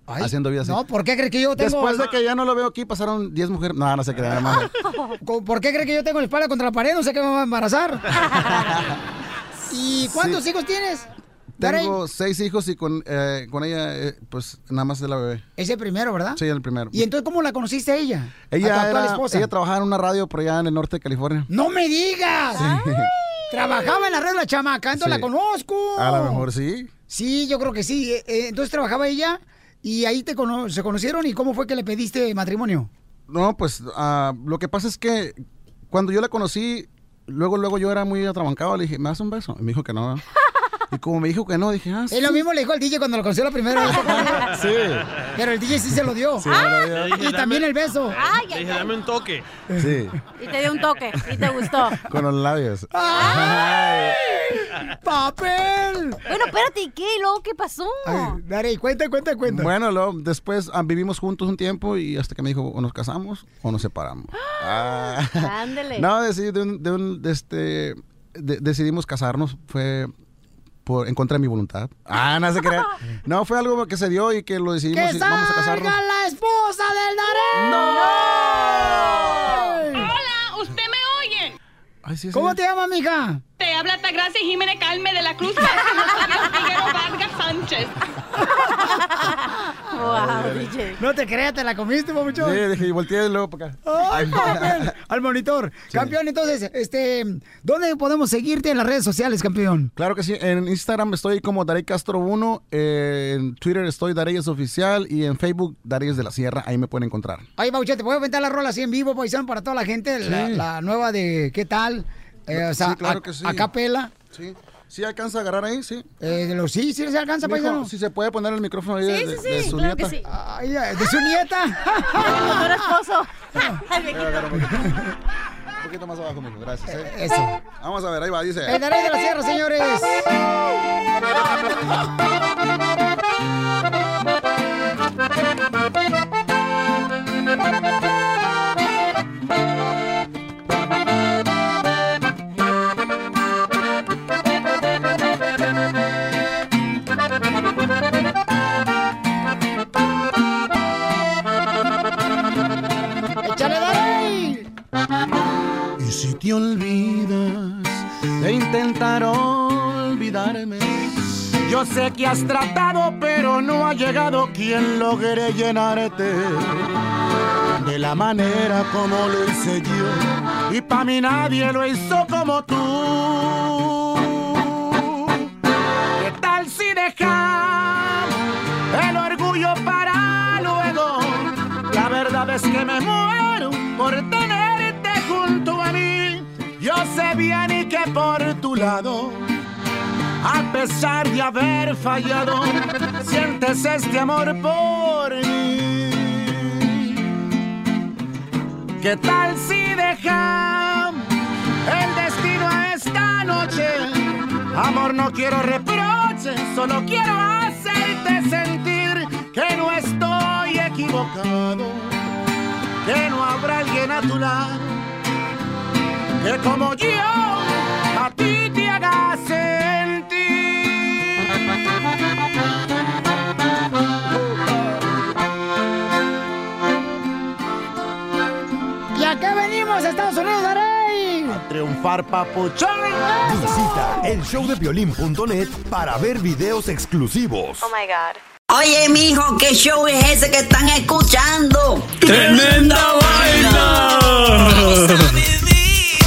haciendo vida así. No, ¿por qué crees que yo tengo...? Después de que ya no lo veo aquí, pasaron 10 mujeres. No, no se queda más. *laughs* ¿Por qué crees que yo tengo la espalda contra la pared? No sé qué me va a embarazar. *laughs* ¿Y cuántos Sí. hijos tienes? Tengo seis hijos y con, eh, con ella, eh, pues nada más de la bebé. Es el primero, ¿verdad? Sí, el primero. ¿Y entonces cómo la conociste a ella? a tu Ella, actual era- esposa. ella trabajaba en una radio por allá en el norte de California. ¡No me digas! *laughs* Trabajaba en la red la chamaca, entonces Sí. la conozco. A lo mejor sí. Sí, yo creo que sí. Eh, entonces trabajaba ella y ahí te cono- se conocieron y cómo fue que le pediste matrimonio. No, pues ah, lo que pasa es que cuando yo la conocí, luego, luego yo era muy atrabancado. Le dije, ¿me das un beso? Y me dijo que no. Y como me dijo que no, dije, ah, Es lo sí. mismo le dijo al DJ cuando lo conoció la primera vez. *laughs* Sí. Pero el DJ sí se lo dio. Sí, me lo dio. Ah, dije, y también dame- el beso. Le dije, dame un toque. Sí, Y te dio un toque y te gustó. con los labios. *laughs* ¡Papel! Bueno, espérate, ¿y qué? ¿Y luego qué pasó? Dale, cuenta, cuenta, cuenta. Bueno, luego, después ah, vivimos juntos un tiempo y hasta que me dijo, o nos casamos o nos separamos. Ah. Ándele. *laughs* No, decidí de un, de un- de este, de- decidimos casarnos. Fue por, en contra de mi voluntad. Ah, no se crea. *laughs* No, fue algo que se dio y que lo decidimos ¡Que y vamos a casarnos. la esposa del Daré! Hola, ¿usted me oye? Ay, sí, ¿Cómo sí. te llamas, mija? Te habla Tagracia Jiménez Calme de la Cruz Vargas Sánchez. *laughs* Wow, DJ. No te creas, te la comiste, papuchón. Sí, dije, y volteé luego para acá. ¡Ay, papel! *laughs* Al monitor. Campeón, entonces, este, ¿dónde podemos seguirte en las redes sociales, campeón? Claro que sí, en Instagram estoy como Darey Castro 1, eh, en Twitter estoy Dareyes Oficial y en Facebook Dareyes de la Sierra, ahí me pueden encontrar. Ay, Baucha, ¿te puedo aventar la rola así en vivo, paisano, para toda la gente? La, Sí. la nueva de ¿qué tal? Eh, o sea, Sí, claro a, que sí. a capela. Sí. ¿Sí alcanza a agarrar ahí? Sí. Eh, los, sí, sí se alcanza, Mijo, paisano. si se puede poner el micrófono ahí de, Sí, de- sí, de su claro nieta. que sí. Ay, de su nieta. El futuro esposo. Un poquito. Más abajo, mijo. Gracias. eh. Eso. Vamos a ver, ahí va, dice. El de la Sierra, señores. *laughs* te olvidas de intentar olvidarme, yo sé que has tratado, pero no ha llegado quien logre llenarte de la manera como lo hice yo. Y para mí nadie lo hizo como tú. ¿Qué tal si dejamos el orgullo para luego? sabes que me muero por mí. Bien y que por tu lado, a pesar de haber fallado, sientes este amor por mí. ¿Qué tal si dejamos el destino a esta noche? Amor, no quiero reproches, solo quiero hacerte sentir que no estoy equivocado, que no habrá alguien a tu lado, que como yo a ti te haga ¿Y a qué venimos, Estados Unidos, Arey? triunfar, papuchón. Visita elshowdepiolín.net para ver videos exclusivos. Oh my God. Oye, mijo, ¿qué show es ese que están escuchando? ¡Tremenda vaina!